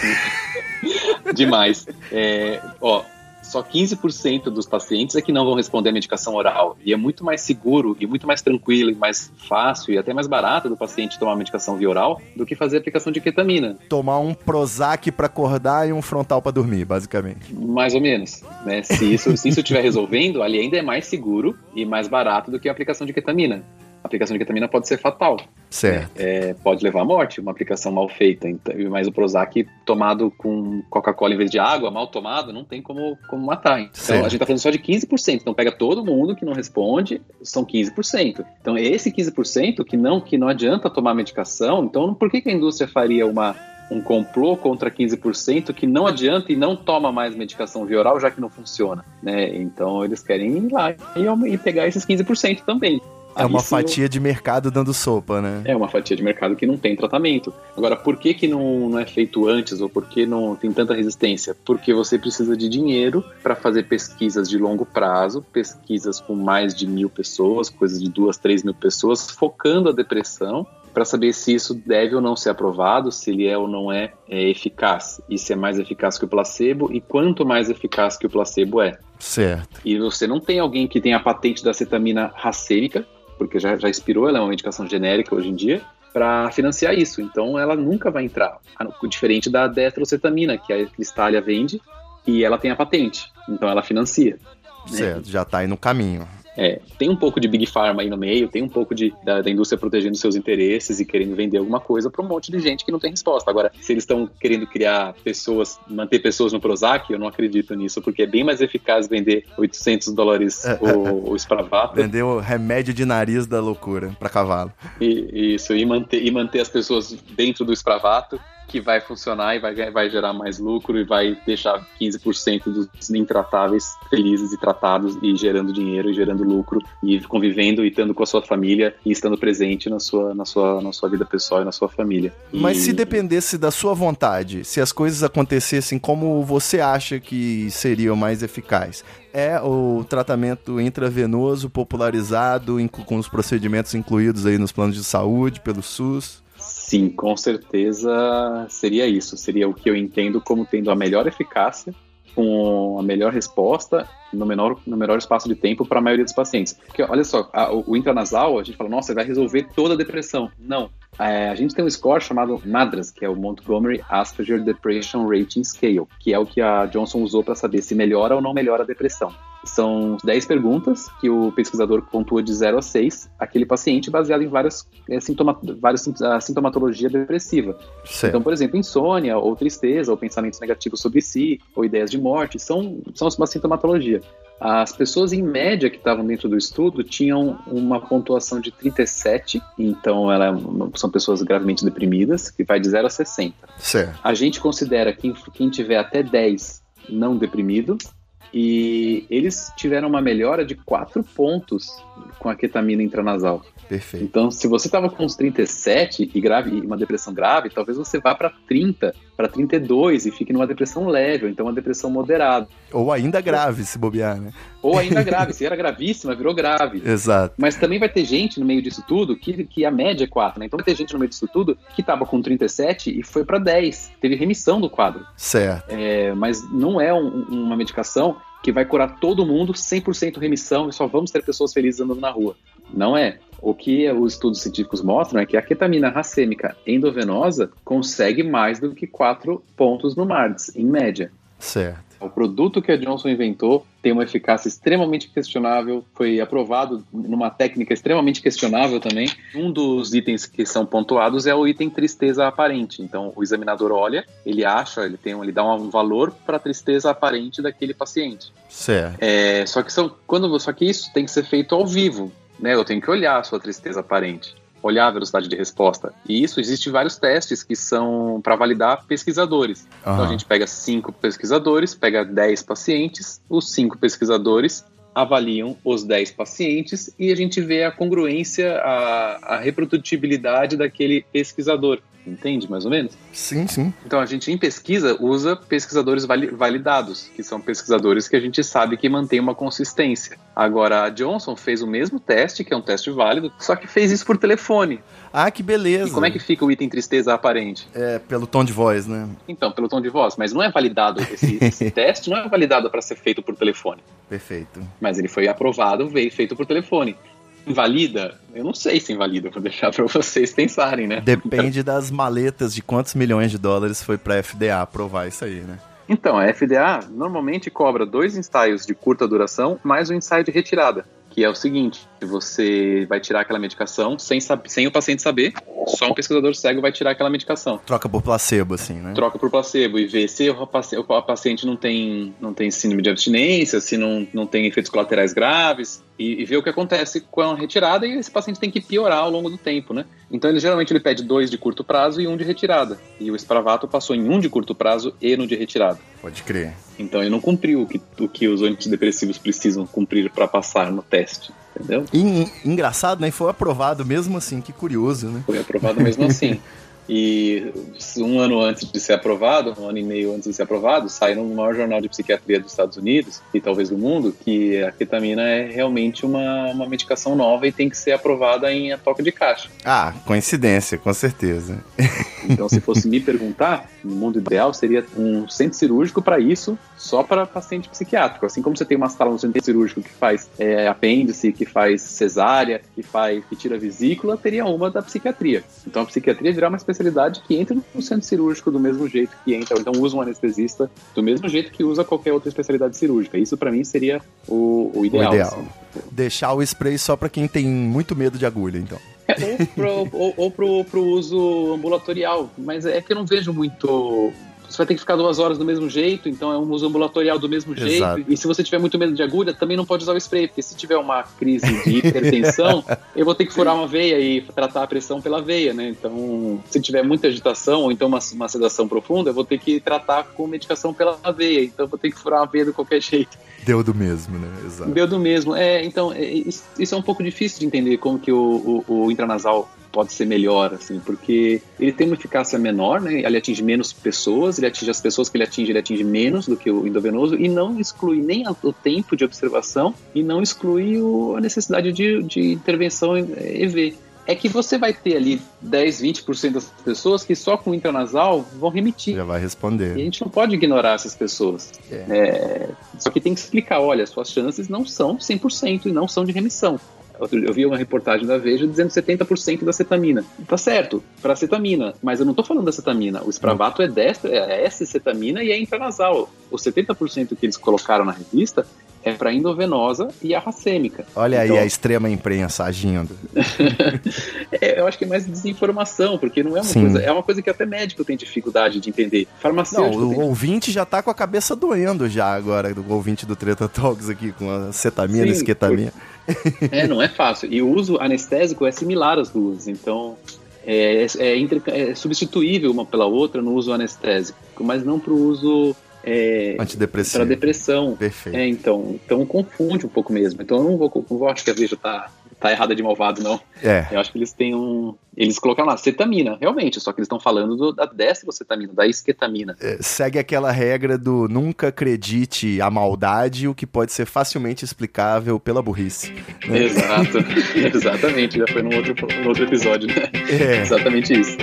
demais. É, ó, só 15% dos pacientes é que não vão responder a medicação oral. E é muito mais seguro e muito mais tranquilo e mais fácil e até mais barato do paciente tomar medicação via oral do que fazer aplicação de ketamina. Tomar um Prozac para acordar e um frontal para dormir, basicamente. Mais ou menos. Né? Se isso se isso estiver resolvendo, ali ainda é mais seguro e mais barato do que a aplicação de ketamina. A aplicação de ketamina pode ser fatal. Certo. É, pode levar à morte, uma aplicação mal feita. Então, mas o Prozac tomado com Coca-Cola em vez de água, mal tomado, não tem como, como matar. Então Certo. a gente tá falando só de 15%. Então pega todo mundo que não responde, são 15%. Então esse 15% que não, que não adianta tomar medicação, então por que, que a indústria faria uma, um complô contra 15% que não adianta e não toma mais medicação via oral, já que não funciona? Né? Então eles querem ir lá e pegar esses 15% também. É uma Isso- fatia de mercado dando sopa, né? é uma fatia de mercado que não tem tratamento. Agora, por que, que não, não é feito antes ou por que não tem tanta resistência? Porque você precisa de dinheiro para fazer pesquisas de longo prazo, pesquisas com mais de mil pessoas, coisas de duas, três mil pessoas, focando a depressão para saber se isso deve ou não ser aprovado, se ele é ou não é, é eficaz, e se é mais eficaz que o placebo, e quanto mais eficaz que o placebo é. Certo. E você não tem alguém que tem a patente da cetamina racêmica, porque já, já expirou, ela é uma medicação genérica hoje em dia, para financiar isso. Então ela nunca vai entrar. Diferente da detrocetamina, que a Cristália vende e ela tem a patente. Então ela financia. né? Certo, já tá aí no caminho. É, tem um pouco de Big Pharma aí no meio, tem um pouco de, da, da indústria protegendo seus interesses e querendo vender alguma coisa para um monte de gente que não tem resposta. Agora, se eles estão querendo criar pessoas, manter pessoas no Prozac, eu não acredito nisso, porque é bem mais eficaz vender 800 dólares o, o Spravato Vender o remédio de nariz da loucura pra cavalo. e, isso, e manter, e manter as pessoas dentro do Spravato, que vai funcionar e vai, vai gerar mais lucro e vai deixar 15% dos intratáveis felizes e tratados e gerando dinheiro e gerando lucro e convivendo e estando com a sua família e estando presente na sua, na sua, na sua vida pessoal e na sua família. Mas E- se dependesse da sua vontade, se as coisas acontecessem como você acha que seriam mais eficaz, é o tratamento intravenoso popularizado com os procedimentos incluídos aí nos planos de saúde pelo SUS? Sim, com certeza seria isso. Seria o que eu entendo como tendo a melhor eficácia, com a melhor resposta, no menor, no menor espaço de tempo para a maioria dos pacientes. Porque, olha só, a- o, o intranasal, a gente fala, nossa, vai resolver toda a depressão. Não. É, a gente tem um score chamado MADRS, que é o Montgomery Asperger Depression Rating Scale, que é o que a Johnson usou para saber se melhora ou não melhora a depressão. São 10 perguntas que o pesquisador pontua de 0 a 6, aquele paciente baseado em várias, é, sintoma, várias a sintomatologia depressiva. Então, por exemplo, insônia, ou tristeza, ou pensamentos negativos sobre si, ou ideias de morte, são, são uma sintomatologia. As pessoas, em média, que estavam dentro do estudo tinham uma pontuação de 37, então ela, são pessoas gravemente deprimidas, que vai de 0 a 60. certo. A gente considera que quem tiver até 10 não deprimido, e eles tiveram uma melhora de 4 pontos com a ketamina intranasal. Perfeito. Então, se você estava com uns 37 e grave, e uma depressão grave, talvez você vá para 30, para 32 e fique numa depressão leve, ou então uma depressão moderada. Ou ainda grave, se bobear, né? Ou ainda grave, se era gravíssima, virou grave. Exato. Mas também vai ter gente no meio disso tudo que, que a média é 4, né? Então vai ter gente no meio disso tudo que estava com 37 e foi para 10, teve remissão do quadro. Certo. É, mas não é um- uma medicação que vai curar todo mundo 100% remissão e só vamos ter pessoas felizes andando na rua. Não é. O que os estudos científicos mostram é que a ketamina racêmica endovenosa consegue mais do que 4 pontos no MARDS, em média. Certo. O produto que a Johnson inventou tem uma eficácia extremamente questionável, foi aprovado numa técnica extremamente questionável também. Um dos itens que são pontuados é o item tristeza aparente. Então, o examinador olha, ele acha, ele tem, ele dá um valor para a tristeza aparente daquele paciente. Certo. É, só que são quando só que isso tem que ser feito ao vivo, né? Eu tenho que olhar a sua tristeza aparente, olhar a velocidade de resposta. E isso existe vários testes que são para validar pesquisadores. Então a gente pega cinco pesquisadores, pega 10 pacientes, os cinco pesquisadores avaliam os 10 pacientes e a gente vê a congruência, a, a reprodutibilidade daquele pesquisador. Entende, mais ou menos? Sim, sim. Então a gente em pesquisa usa pesquisadores vali- validados, que são pesquisadores que a gente sabe que mantém uma consistência. Agora a Johnson fez o mesmo teste, que é um teste válido, só que fez isso por telefone. Ah, que beleza. E como é que fica o item tristeza aparente? É, pelo tom de voz, né? Então, pelo tom de voz, mas não é validado esse, esse teste, não é validado para ser feito por telefone, Perfeito. mas ele foi aprovado, veio feito por telefone. Invalida? Eu não sei se invalida, vou deixar para vocês pensarem, né? Depende das maletas de quantos milhões de dólares foi pra FDA aprovar isso aí, né? Então, a FDA normalmente cobra dois ensaios de curta duração mais um ensaio de retirada, que é o seguinte: você vai tirar aquela medicação sem, sem o paciente saber, só um pesquisador cego vai tirar aquela medicação. Troca por placebo, assim, né? Troca por placebo e vê se o paci- o paciente não tem, não tem síndrome de abstinência, se não, não tem efeitos colaterais graves, e, e vê o que acontece com a retirada e esse paciente tem que piorar ao longo do tempo, né? Então ele geralmente ele pede dois de curto prazo e um de retirada. E o Spravato passou em um de curto prazo e no de retirada. Pode crer. Então ele não cumpriu o que, o que os antidepressivos precisam cumprir para passar no teste, entendeu? E, en- engraçado, né? Foi aprovado mesmo assim, que curioso, né? Foi aprovado mesmo assim. E um ano antes de ser aprovado, um ano e meio antes de ser aprovado, sai no maior jornal de psiquiatria dos Estados Unidos e talvez do mundo que a ketamina é realmente uma, uma medicação nova e tem que ser aprovada em a toque de caixa. Ah, coincidência, com certeza. Então, se fosse me perguntar, no mundo ideal seria um centro cirúrgico para isso, só para paciente psiquiátrico. Assim como você tem uma sala no centro cirúrgico que faz é, apêndice, que faz cesárea, que faz que tira vesícula, teria uma da psiquiatria. Então, a psiquiatria virar uma especialidade que entra no centro cirúrgico do mesmo jeito que entra, ou então usa um anestesista do mesmo jeito que usa qualquer outra especialidade cirúrgica. Isso, para mim, seria o, o ideal. o ideal. assim. Deixar o spray só pra quem tem muito medo de agulha, então. É, ou pro, ou, ou pro, pro uso ambulatorial, mas é que eu não vejo muito. Você vai ter que ficar duas horas do mesmo jeito, então é um uso ambulatorial do mesmo Exato. jeito. E se você tiver muito medo de agulha, também não pode usar o spray, porque se tiver uma crise de hipertensão, eu vou ter que furar uma veia e tratar a pressão pela veia, né? Então, se tiver muita agitação ou então uma, uma sedação profunda, eu vou ter que tratar com medicação pela veia. Então, eu vou ter que furar uma veia de qualquer jeito. Deu do mesmo, né? Exato. Deu do mesmo. É, então, é, isso, é um pouco difícil de entender como que o, o, o intranasal pode ser melhor, assim, porque ele tem uma eficácia menor, né? Ele atinge menos pessoas, ele atinge as pessoas que ele atinge, ele atinge menos do que o endovenoso e não exclui nem o tempo de observação e não exclui o- a necessidade de, de intervenção EV. É que você vai ter ali 10, 20% das pessoas que só com o intranasal vão remitir. Já vai E a responder. gente não pode ignorar essas pessoas. É. É, só que tem que explicar, olha, suas chances não são 100% e não são de remissão. Eu vi uma reportagem da Veja dizendo 70% da cetamina. Tá certo, para cetamina, mas eu não tô falando da cetamina. O Spravato é desta, é essa cetamina e é intranasal. Os 70% que eles colocaram na revista é para endovenosa e a racêmica. Olha aí Então- a extrema imprensa agindo. É, eu acho que é mais desinformação, porque não é uma Sim. coisa, é uma coisa que até médico tem dificuldade de entender. Não, Farmacêutico o tem ouvinte já tá com a cabeça doendo já agora, do ouvinte do Treta Talks aqui, com a cetamina, Sim, esquetamina. É, não é fácil. E o uso anestésico é similar às duas, então é, é, inter- é substituível uma pela outra no uso anestésico, mas não para o uso é, Antidepressivo. para depressão. Perfeito. É, então, então confunde um pouco mesmo. Então eu não vou, não vou acho que a Veja tá, tá errada de malvado, não. É. Eu acho que eles têm um. Eles colocaram lá cetamina, realmente, só que eles estão falando do, da destrocetamina, da esquetamina. É, segue aquela regra do nunca acredite a maldade, o que pode ser facilmente explicável pela burrice. né? Exato, exatamente. Já foi num outro, num outro episódio, né? É. Exatamente isso.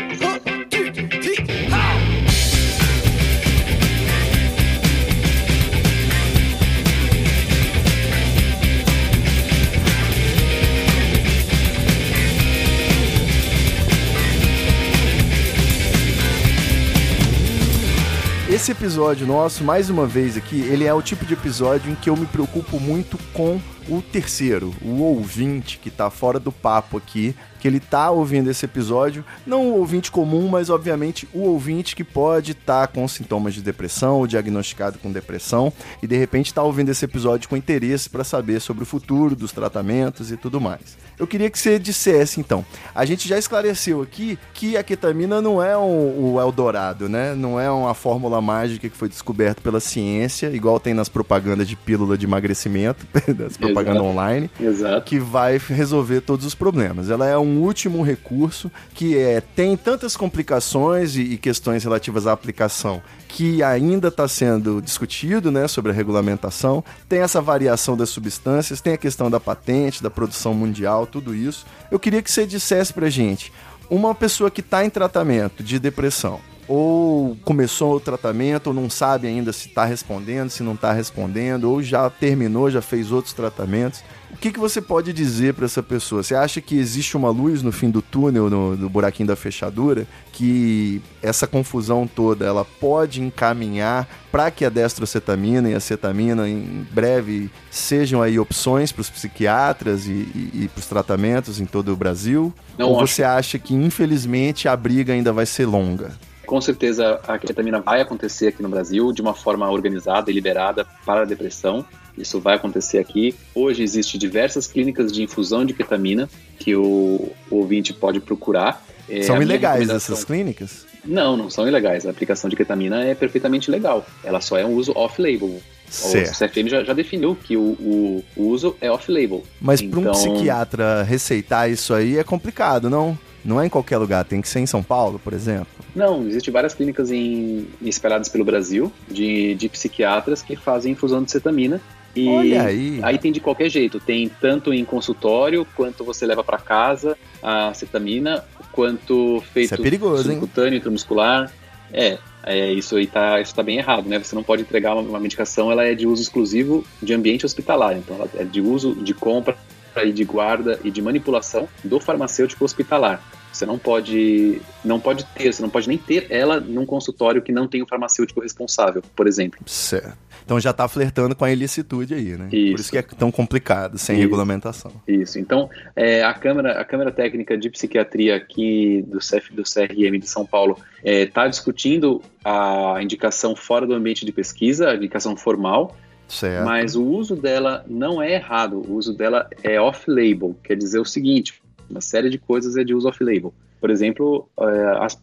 Esse episódio nosso, mais uma vez aqui, ele é o tipo de episódio em que eu me preocupo muito com o terceiro, o ouvinte que tá fora do papo aqui, que ele tá ouvindo esse episódio, não o ouvinte comum, mas obviamente o ouvinte que pode estar com sintomas de depressão ou diagnosticado com depressão e de repente tá ouvindo esse episódio com interesse para saber sobre o futuro dos tratamentos e tudo mais. Eu queria que você dissesse então, a gente já esclareceu aqui que a ketamina não é um, o Eldorado, né? Não é uma fórmula mágica que foi descoberta pela ciência, igual tem nas propagandas de pílula de emagrecimento, das propaganda Exato. online, Exato. que vai resolver todos os problemas. Ela é um último recurso que é, tem tantas complicações e, e questões relativas à aplicação que ainda está sendo discutido, né, sobre a regulamentação. Tem essa variação das substâncias, tem a questão da patente, da produção mundial, tudo isso. Eu queria que você dissesse pra gente, uma pessoa que está em tratamento de depressão, ou começou o tratamento, ou não sabe ainda se está respondendo, se não está respondendo, ou já terminou, já fez outros tratamentos. O que, que você pode dizer para essa pessoa? Você acha que existe uma luz no fim do túnel, no, no buraquinho da fechadura, que essa confusão toda ela pode encaminhar para que a destrocetamina e a cetamina em breve sejam aí opções para os psiquiatras e, e, e para os tratamentos em todo o Brasil? Não Ou acho. você acha que infelizmente a briga ainda vai ser longa? Com certeza a ketamina vai acontecer aqui no Brasil de uma forma organizada e liberada para a depressão. Isso vai acontecer aqui. Hoje existe diversas clínicas de infusão de ketamina que o, o ouvinte pode procurar. É, São ilegais recomendação- essas clínicas? Não, não são ilegais. A aplicação de ketamina é perfeitamente legal. Ela só é um uso off-label. Certo. O CFM já, já definiu que o, o- o uso é off-label. Mas para um Então- psiquiatra receitar isso aí é complicado, não? Não é em qualquer lugar, tem que ser em São Paulo, por exemplo. Não, existem várias clínicas em, espalhadas pelo Brasil de, de psiquiatras que fazem infusão de cetamina. E Olha aí. Aí tem de qualquer jeito, tem tanto em consultório, quanto você leva para casa a cetamina, quanto feito Isso é perigoso, hein? subcutâneo, intramuscular. É, é, isso aí tá, isso tá bem errado, né? Você não pode entregar uma, uma medicação, ela é de uso exclusivo de ambiente hospitalar, então ela é de uso de compra e de guarda e de manipulação do farmacêutico hospitalar. Você não pode, não pode ter, você não pode nem ter ela num consultório que não tem o farmacêutico responsável, por exemplo. Certo. Então já tá flertando com a ilicitude aí, né? Por Isso. isso que é tão complicado, sem Isso. regulamentação. Isso. Então, é, a Câmara, a Câmara Técnica de Psiquiatria aqui do CF, do CRM de São Paulo está discutindo a indicação fora do ambiente de pesquisa, a indicação formal, Certo. mas o uso dela não é errado. O uso dela é off-label. Quer dizer o seguinte: uma série de coisas é de uso off-label. Por exemplo, é,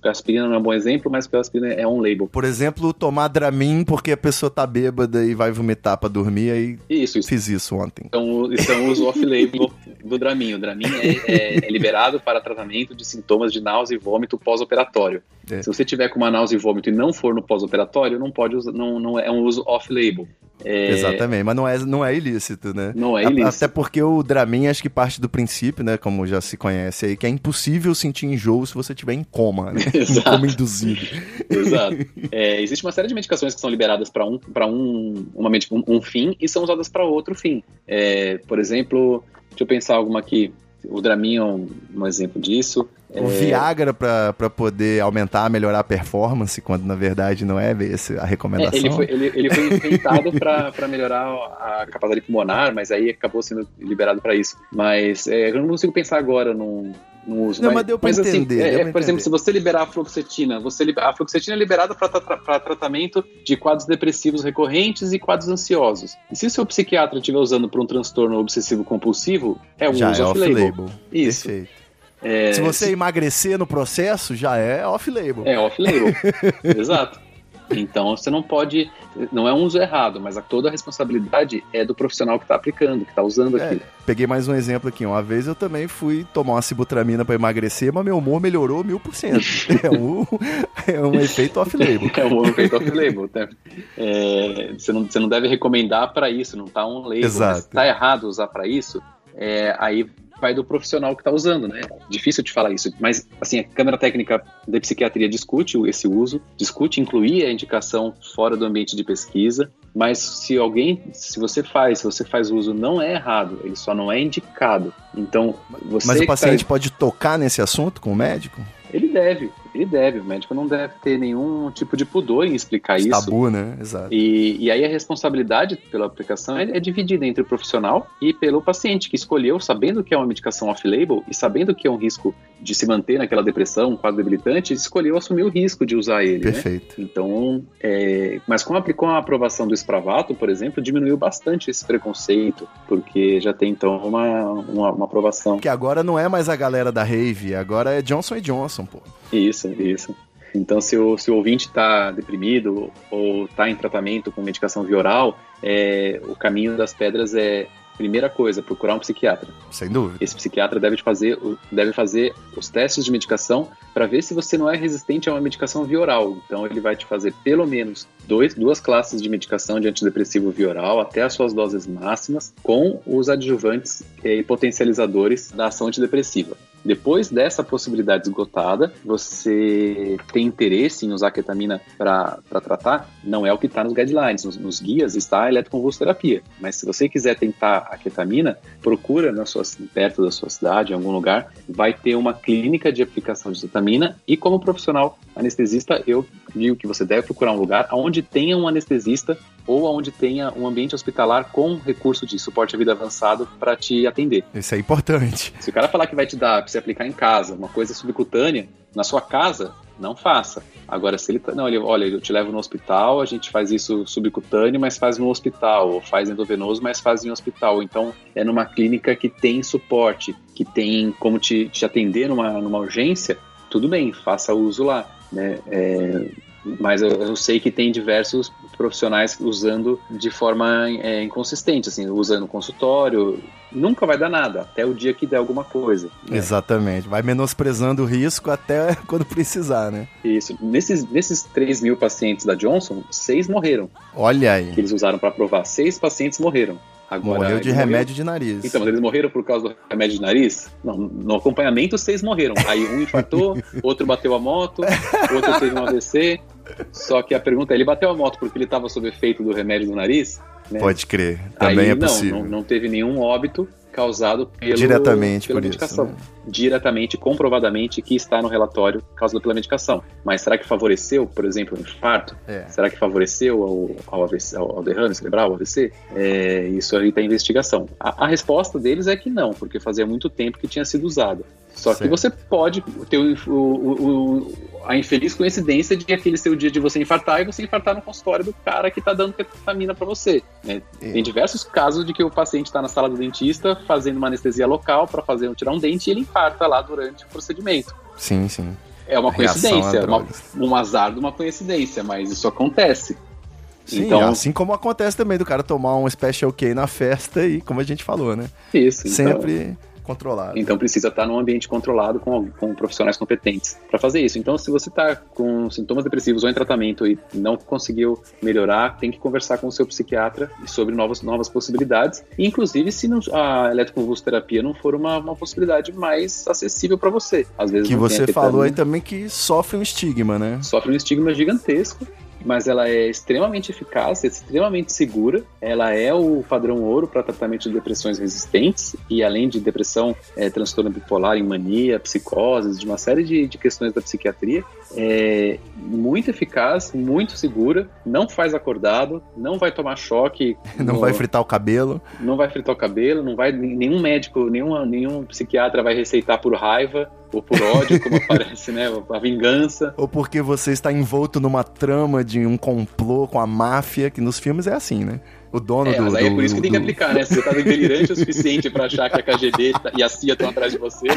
a aspirina não é um bom exemplo, mas a aspirina é on-label. Por exemplo, tomar Dramin porque a pessoa tá bêbada e vai vomitar pra dormir, aí Isso, isso. fiz isso ontem. Então, isso é um uso off-label do Dramin. O Dramin é, é- é liberado para tratamento de sintomas de náusea e vômito pós-operatório. É. Se você tiver com uma náusea e vômito e não for no pós-operatório, não pode usar, não, não é um uso off-label. É, Exatamente, mas não é, não é ilícito, né? Não é ilícito. Até porque o Dramin acho que parte do princípio, né, como já se conhece aí, que é impossível sentir enjoo se você estiver em coma, né? Em Exato. coma induzido. Exato. É, existe uma série de medicações que são liberadas para um, pra um, uma um, um fim e são usadas para outro fim. É, por exemplo, deixa eu pensar alguma aqui. O Dramin é um, um exemplo disso. O É, Viagra pra, pra poder aumentar, melhorar a performance, quando na verdade não é esse a É, recomendação. ele, foi, ele, ele foi inventado para melhorar a capacidade pulmonar, mas aí acabou sendo liberado para isso. Mas é, eu não consigo pensar agora num, num uso. Não, mas deu pra assim, entender, é, deu é, pra por exemplo, se você liberar a fluoxetina, você liber- a fluoxetina é liberada para tratamento de quadros depressivos recorrentes e quadros ansiosos. E se o seu psiquiatra estiver usando para um transtorno obsessivo compulsivo, é um Já uso é off-label. off-label. Isso. Perfeito. É, Se você emagrecer no processo, já é off-label. É off-label. Exato. Então você não pode, não é um uso errado, mas a, toda a responsabilidade é do profissional que está aplicando, que está usando É, aquilo. peguei mais um exemplo aqui. Uma vez eu também fui tomar uma sibutramina pra emagrecer, mas meu humor melhorou mil por cento. É um, é um efeito off-label. É um efeito off-label. né? É, você, não, você não deve recomendar para isso, não tá um label. Exato. Mas tá errado usar para isso, é, aí vai do profissional que está usando, né? Difícil de falar isso, mas assim, a Câmara Técnica de Psiquiatria discute esse uso, discute incluir a indicação fora do ambiente de pesquisa, mas se alguém, se você faz, se você faz uso, não é errado, ele só não é indicado. Então, você Mas o tá- paciente pode tocar nesse assunto com o médico? ele deve, ele deve, o médico não deve ter nenhum tipo de pudor em explicar isso. Tabu, né? Exato. E, e aí a responsabilidade pela aplicação é, é dividida entre o profissional e pelo paciente, que escolheu, sabendo que é uma medicação off-label e sabendo que é um risco de se manter naquela depressão, um quadro debilitante, escolheu assumir o risco de usar ele. né? Perfeito. Então, é, mas com a, com a aprovação do Spravato, por exemplo, diminuiu bastante esse preconceito, porque já tem então uma, uma, uma aprovação. Porque agora não é mais a galera da Rave, agora é Johnson Johnson, pô. Isso, isso. Então, se o, se o ouvinte está deprimido ou está em tratamento com medicação via oral, é, o caminho das pedras é, primeira coisa, procurar um psiquiatra. Sem dúvida. Esse psiquiatra deve fazer, deve fazer os testes de medicação para ver se você não é resistente a uma medicação via oral. Então, ele vai te fazer pelo menos dois, duas classes de medicação de antidepressivo via oral, até as suas doses máximas, com os adjuvantes eh, e potencializadores da ação antidepressiva. Depois dessa possibilidade esgotada, você tem interesse em usar ketamina para tratar? Não é o que está nos guidelines, nos, nos guias está a eletroconvulsoterapia. Mas se você quiser tentar a ketamina, procura na sua, perto da sua cidade, em algum lugar, vai ter uma clínica de aplicação de ketamina e como profissional anestesista, eu digo que você deve procurar um lugar onde tenha um anestesista ou onde tenha um ambiente hospitalar com recurso de suporte à vida avançado para te atender. Isso é importante. Se o cara falar que vai te dar pra você aplicar em casa, uma coisa subcutânea, na sua casa, não faça. Agora, se ele tá, não, ele, olha, eu te levo no hospital, a gente faz isso subcutâneo, mas faz no hospital, ou faz endovenoso, mas faz em hospital. Então, é numa clínica que tem suporte, que tem como te, te atender numa, numa urgência, tudo bem, faça uso lá, né? É, mas eu, eu sei que tem diversos profissionais usando de forma é, inconsistente, assim, usando consultório, nunca vai dar nada, até o dia que der alguma coisa. né? Exatamente. Vai menosprezando o risco até quando precisar, né? Isso. Nesses, nesses 3 mil pacientes da Johnson, seis morreram, Olha aí. que eles usaram para provar. Seis pacientes morreram. Agora, Morreu de remédio de nariz. Então, mas eles morreram por causa do remédio de nariz? Não, no acompanhamento, seis morreram. Aí um infartou, outro bateu a moto, outro teve um AVC. Só que a pergunta é: ele bateu a moto porque ele estava sob efeito do remédio do nariz? Né? Pode crer. Também Aí, é não, possível. Não, não teve nenhum óbito causado pelo, Diretamente pela por isso, medicação. né? Diretamente, comprovadamente, que está no relatório causado pela medicação. Mas será que favoreceu, por exemplo, o infarto? É. Será que favoreceu ao, ao, AVC, ao, ao derrame cerebral, ao AVC? É, isso aí está em investigação. A, a resposta deles é que não, porque fazia muito tempo que tinha sido usado. Só Certo. que você pode ter o, o- o- a infeliz coincidência de aquele ser o dia de você infartar e você infartar no consultório do cara que tá dando ketamina para você. né? É. Tem diversos casos de que o paciente está na sala do dentista fazendo uma anestesia local para fazer tirar um dente e ele infarta lá durante o procedimento. Sim, sim. É uma coincidência, a uma- um azar de uma coincidência, mas isso acontece. Sim, então, assim como acontece também do cara tomar um Special K na festa e, como a gente falou, né? isso. então- Sempre controlado. Então precisa estar num ambiente controlado com, com profissionais competentes para fazer isso. Então, se você está com sintomas depressivos ou em tratamento e não conseguiu melhorar, tem que conversar com o seu psiquiatra sobre novas, novas possibilidades. Inclusive, se não- a eletroconvulsoterapia não for uma, uma possibilidade mais acessível para você. Às vezes Que você falou aí também que sofre um estigma, né? sofre um estigma gigantesco. Mas ela é extremamente eficaz, é extremamente segura. Ela é o padrão ouro para tratamento de depressões resistentes e além de depressão, é, transtorno bipolar, em mania, psicoses, de uma série de, de questões da psiquiatria. É muito eficaz, muito segura, não faz acordado, não vai tomar choque, Não no- vai fritar o cabelo. não vai fritar o cabelo, não vai nenhum médico, nenhum, nenhum psiquiatra vai receitar por raiva ou por ódio, como aparece, né? A vingança. Ou porque você está envolto numa trama de um complô com a máfia, que nos filmes é assim, né? O dono É, do. mas aí é do- por isso que tem que do- aplicar, né? Se você tá delirante o suficiente pra achar que a KGB e a CIA estão atrás de você,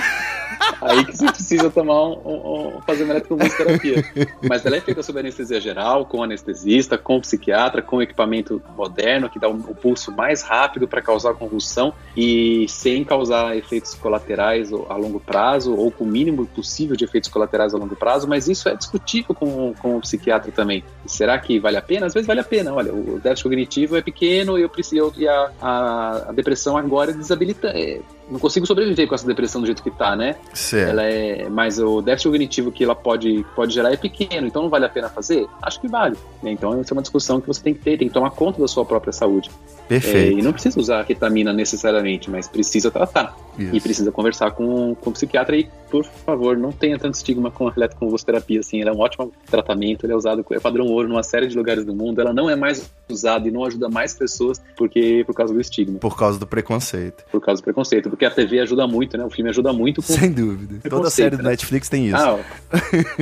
aí que você precisa tomar um, um- um- fazer uma eletroconvulsoterapia. Mas ela é feita sob anestesia geral, com anestesista, com psiquiatra, com equipamento moderno que dá um- o pulso mais rápido para causar convulsão e sem causar efeitos colaterais a longo prazo ou com o mínimo possível de efeitos colaterais a longo prazo, mas isso é discutível com, com o psiquiatra também. Será que vale a pena? Às vezes vale a pena. Olha, o déficit cognitivo é pequeno eu preciso, e a, a, a depressão agora é desabilita. é, não consigo sobreviver com essa depressão do jeito que tá, né? Certo. Ela é, mas o déficit cognitivo que ela pode, pode gerar é pequeno, então não vale a pena fazer? Acho que vale. né? Então essa é uma discussão que você tem que ter, tem que tomar conta da sua própria saúde. É, Perfeito. e não precisa usar a ketamina necessariamente, mas precisa tratar. Isso. E precisa conversar com, com o psiquiatra e, por favor, não tenha tanto estigma com a eletroconvulsoterapia, assim, ela é um ótimo tratamento, ele é usado, é padrão ouro numa série de lugares do mundo, ela não é mais usada e não ajuda mais pessoas porque por causa do estigma, Por causa do preconceito. por causa do preconceito, porque a TV ajuda muito, né, o filme ajuda muito com... Sem dúvida. Toda série do né? Netflix tem isso. Ah.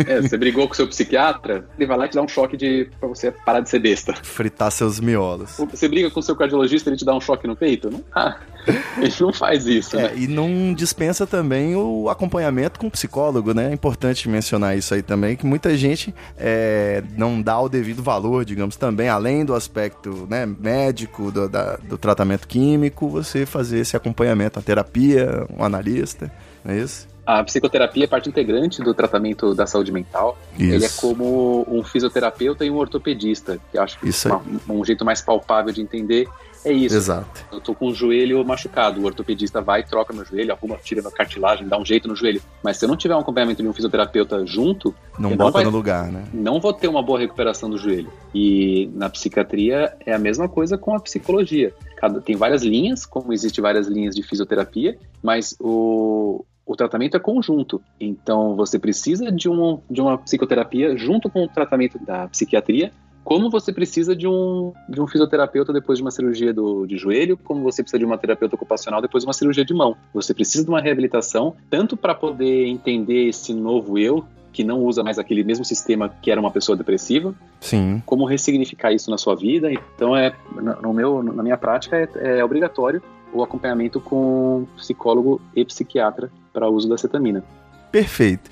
É, você brigou com o seu psiquiatra, ele vai lá e te dá um choque de, pra você parar de ser besta. Fritar seus miolos. Você briga com o seu cardiologista, ele te dá um choque no peito? Não dá. Ele não faz isso, né? É, e não dispensa também o acompanhamento com o psicólogo, né? É importante mencionar isso aí também, que muita gente é, não dá o devido valor, digamos, também, além do aspecto né, médico, do, da- do tratamento químico, você fazer esse acompanhamento, a terapia, um analista, não é isso? A psicoterapia é parte integrante do tratamento da saúde mental. Isso. Ele é como um fisioterapeuta e um ortopedista, que eu acho que Isso aí. uma- um jeito mais palpável de entender é isso. Exato. Eu tô com o joelho machucado, o ortopedista vai, troca meu joelho, arruma, tira minha cartilagem, dá um jeito no joelho. Mas se eu não tiver um acompanhamento de um fisioterapeuta junto, Não bota vai- no lugar, né? não vou ter uma boa recuperação do joelho. E na psiquiatria é a mesma coisa com a psicologia. Cada, tem várias linhas, como existe várias linhas de fisioterapia, mas o, o tratamento é conjunto. Então você precisa de, um, de uma psicoterapia junto com o tratamento da psiquiatria, como você precisa de um, de um fisioterapeuta depois de uma cirurgia do, de joelho, como você precisa de uma terapeuta ocupacional depois de uma cirurgia de mão. Você precisa de uma reabilitação, tanto para poder entender esse novo eu, que não usa mais aquele mesmo sistema que era uma pessoa depressiva, Sim. como ressignificar isso na sua vida. Então, é no meu, na minha prática, é, é obrigatório o acompanhamento com psicólogo e psiquiatra para uso da cetamina. Perfeito.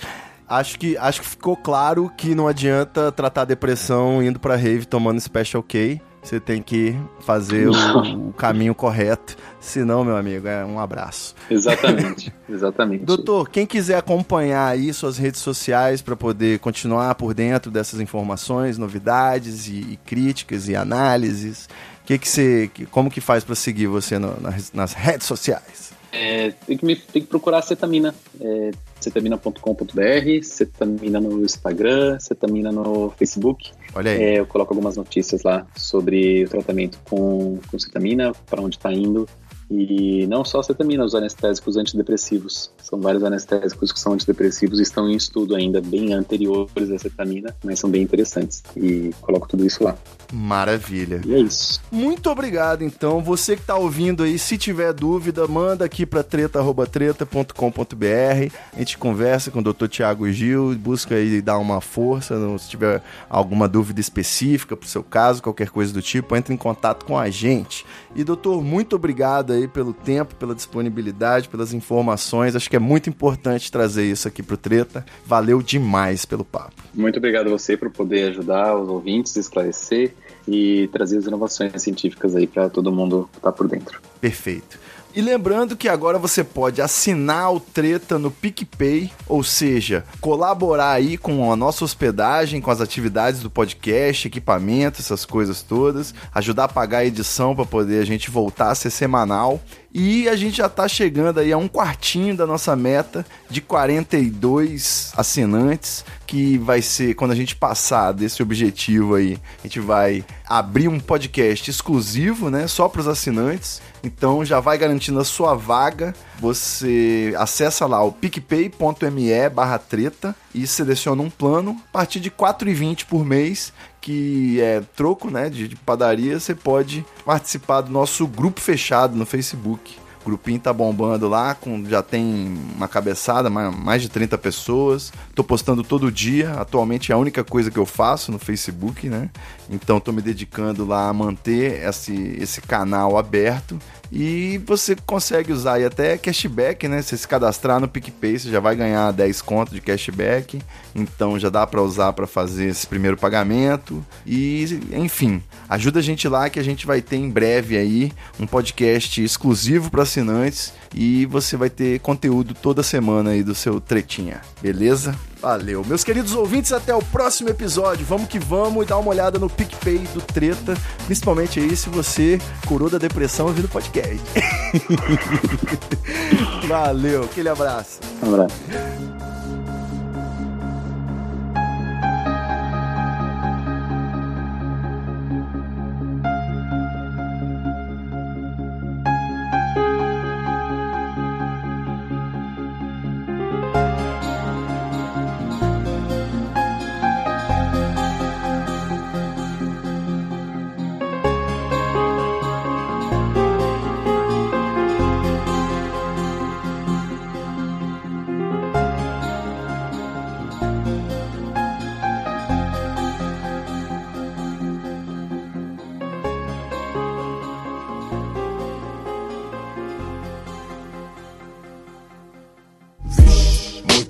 Acho que, acho que ficou claro que não adianta tratar depressão indo pra rave tomando Special K. Você tem que fazer o, o caminho correto. Senão, meu amigo, é um abraço. Exatamente, exatamente. Doutor, quem quiser acompanhar aí suas redes sociais para poder continuar por dentro dessas informações, novidades e, e críticas e análises, que que você, como que faz para seguir você no- nas, nas redes sociais? É, tem, que me- tem que procurar cetamina. É, cetamina.com.br, cetamina no Instagram, cetamina no Facebook. Olha aí. É, eu coloco algumas notícias lá sobre o tratamento com, com cetamina, para onde está indo. E não só cetamina, os anestésicos antidepressivos. São vários anestésicos que são antidepressivos e estão em estudo ainda, bem anteriores à cetamina, mas são bem interessantes. E coloco tudo isso lá. Maravilha. E é isso. Muito obrigado, então. Você que tá ouvindo aí, se tiver dúvida, manda aqui pra treta.treta.com.br. A gente conversa com o Dr. Tiago Gil, busca aí dar uma força. Se tiver alguma dúvida específica pro seu caso, qualquer coisa do tipo, entre em contato com a gente. E, doutor, muito obrigado aí pelo tempo, pela disponibilidade, pelas informações. Acho que é muito importante trazer isso aqui pro Treta. Valeu demais pelo papo. Muito obrigado a você por poder ajudar os ouvintes, esclarecer e trazer as inovações científicas aí para todo mundo estar por dentro. Perfeito. E lembrando que agora você pode assinar o Treta no PicPay, ou seja, colaborar aí com a nossa hospedagem, com as atividades do podcast, equipamento, essas coisas todas, ajudar a pagar a edição para poder a gente voltar a ser semanal. E a gente já tá chegando aí a um quartinho da nossa meta de 42 assinantes, que vai ser quando a gente passar desse objetivo aí, a gente vai abrir um podcast exclusivo, né, só para os assinantes. Então já vai garantindo a sua vaga. Você acessa lá o picpay.me barra treta e seleciona um plano a partir de R$ 4,20 por mês, que é troco né, de, de padaria. Você pode participar do nosso grupo fechado no Facebook. Grupinho tá bombando lá, com, já tem uma cabeçada, mais de 30 pessoas. Tô postando todo dia. Atualmente é a única coisa que eu faço no Facebook, né? Então tô me dedicando lá a manter esse, esse canal aberto e você consegue usar aí até cashback, né? Se se cadastrar no PicPay, você já vai ganhar 10 contos de cashback. Então já dá para usar para fazer esse primeiro pagamento. E, enfim, ajuda a gente lá que a gente vai ter em breve aí um podcast exclusivo para assinantes e você vai ter conteúdo toda semana aí do seu tretinha, beleza? Valeu. Meus queridos ouvintes, até o próximo episódio. Vamos que vamos e dar uma olhada no PicPay do Treta, principalmente aí se você curou da depressão ouvindo podcast. Valeu, aquele abraço. Um abraço.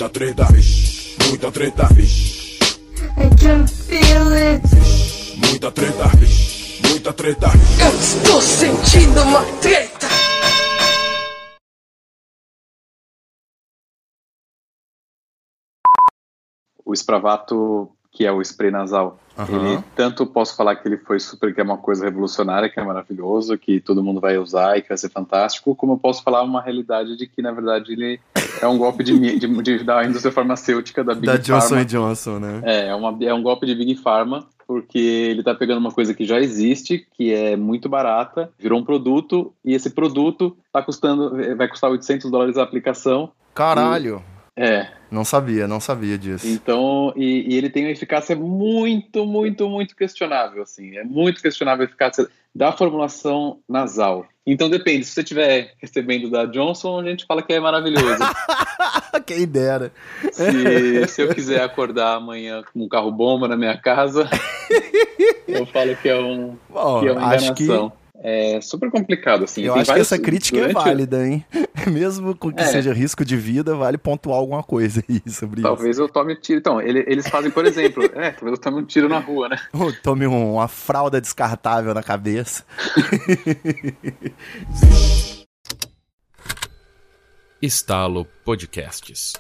Muita treta, muita treta. I can feel it. Muita treta, muita treta. Eu estou sentindo uma treta. O Spravato, que é o spray nasal, Aham. ele tanto posso falar que ele foi super, que é uma coisa revolucionária, que é maravilhoso, que todo mundo vai usar e que vai ser fantástico, como eu posso falar uma realidade de que, na verdade, ele é um golpe de, de, de- da indústria farmacêutica, da Big Da Johnson Pharma. Johnson, né? É, é, uma, é um golpe de Big Pharma, porque ele tá pegando uma coisa que já existe, que é muito barata, virou um produto, e esse produto tá custando, vai custar 800 dólares a aplicação. Caralho. É, Não sabia, não sabia disso. então, e, e ele tem uma eficácia muito, muito, muito questionável, assim, é muito questionável a eficácia da formulação nasal. Então depende, se você estiver recebendo da Johnson, a gente fala que é maravilhoso. Quem dera. Se, se eu quiser acordar amanhã com um carro bomba na minha casa, eu falo que é, um, Bom, que é uma acho que enganação. É super complicado, assim. eu Tem acho que essa crítica é durante o- válida, hein? Mesmo com que É. seja risco de vida, vale pontuar alguma coisa aí sobre Talvez eu tome tiro. Então, ele- eles fazem, por exemplo, é, talvez eu tome um tiro na rua, né? isso. Ou Tome um- uma fralda descartável na cabeça. Estalo Podcasts.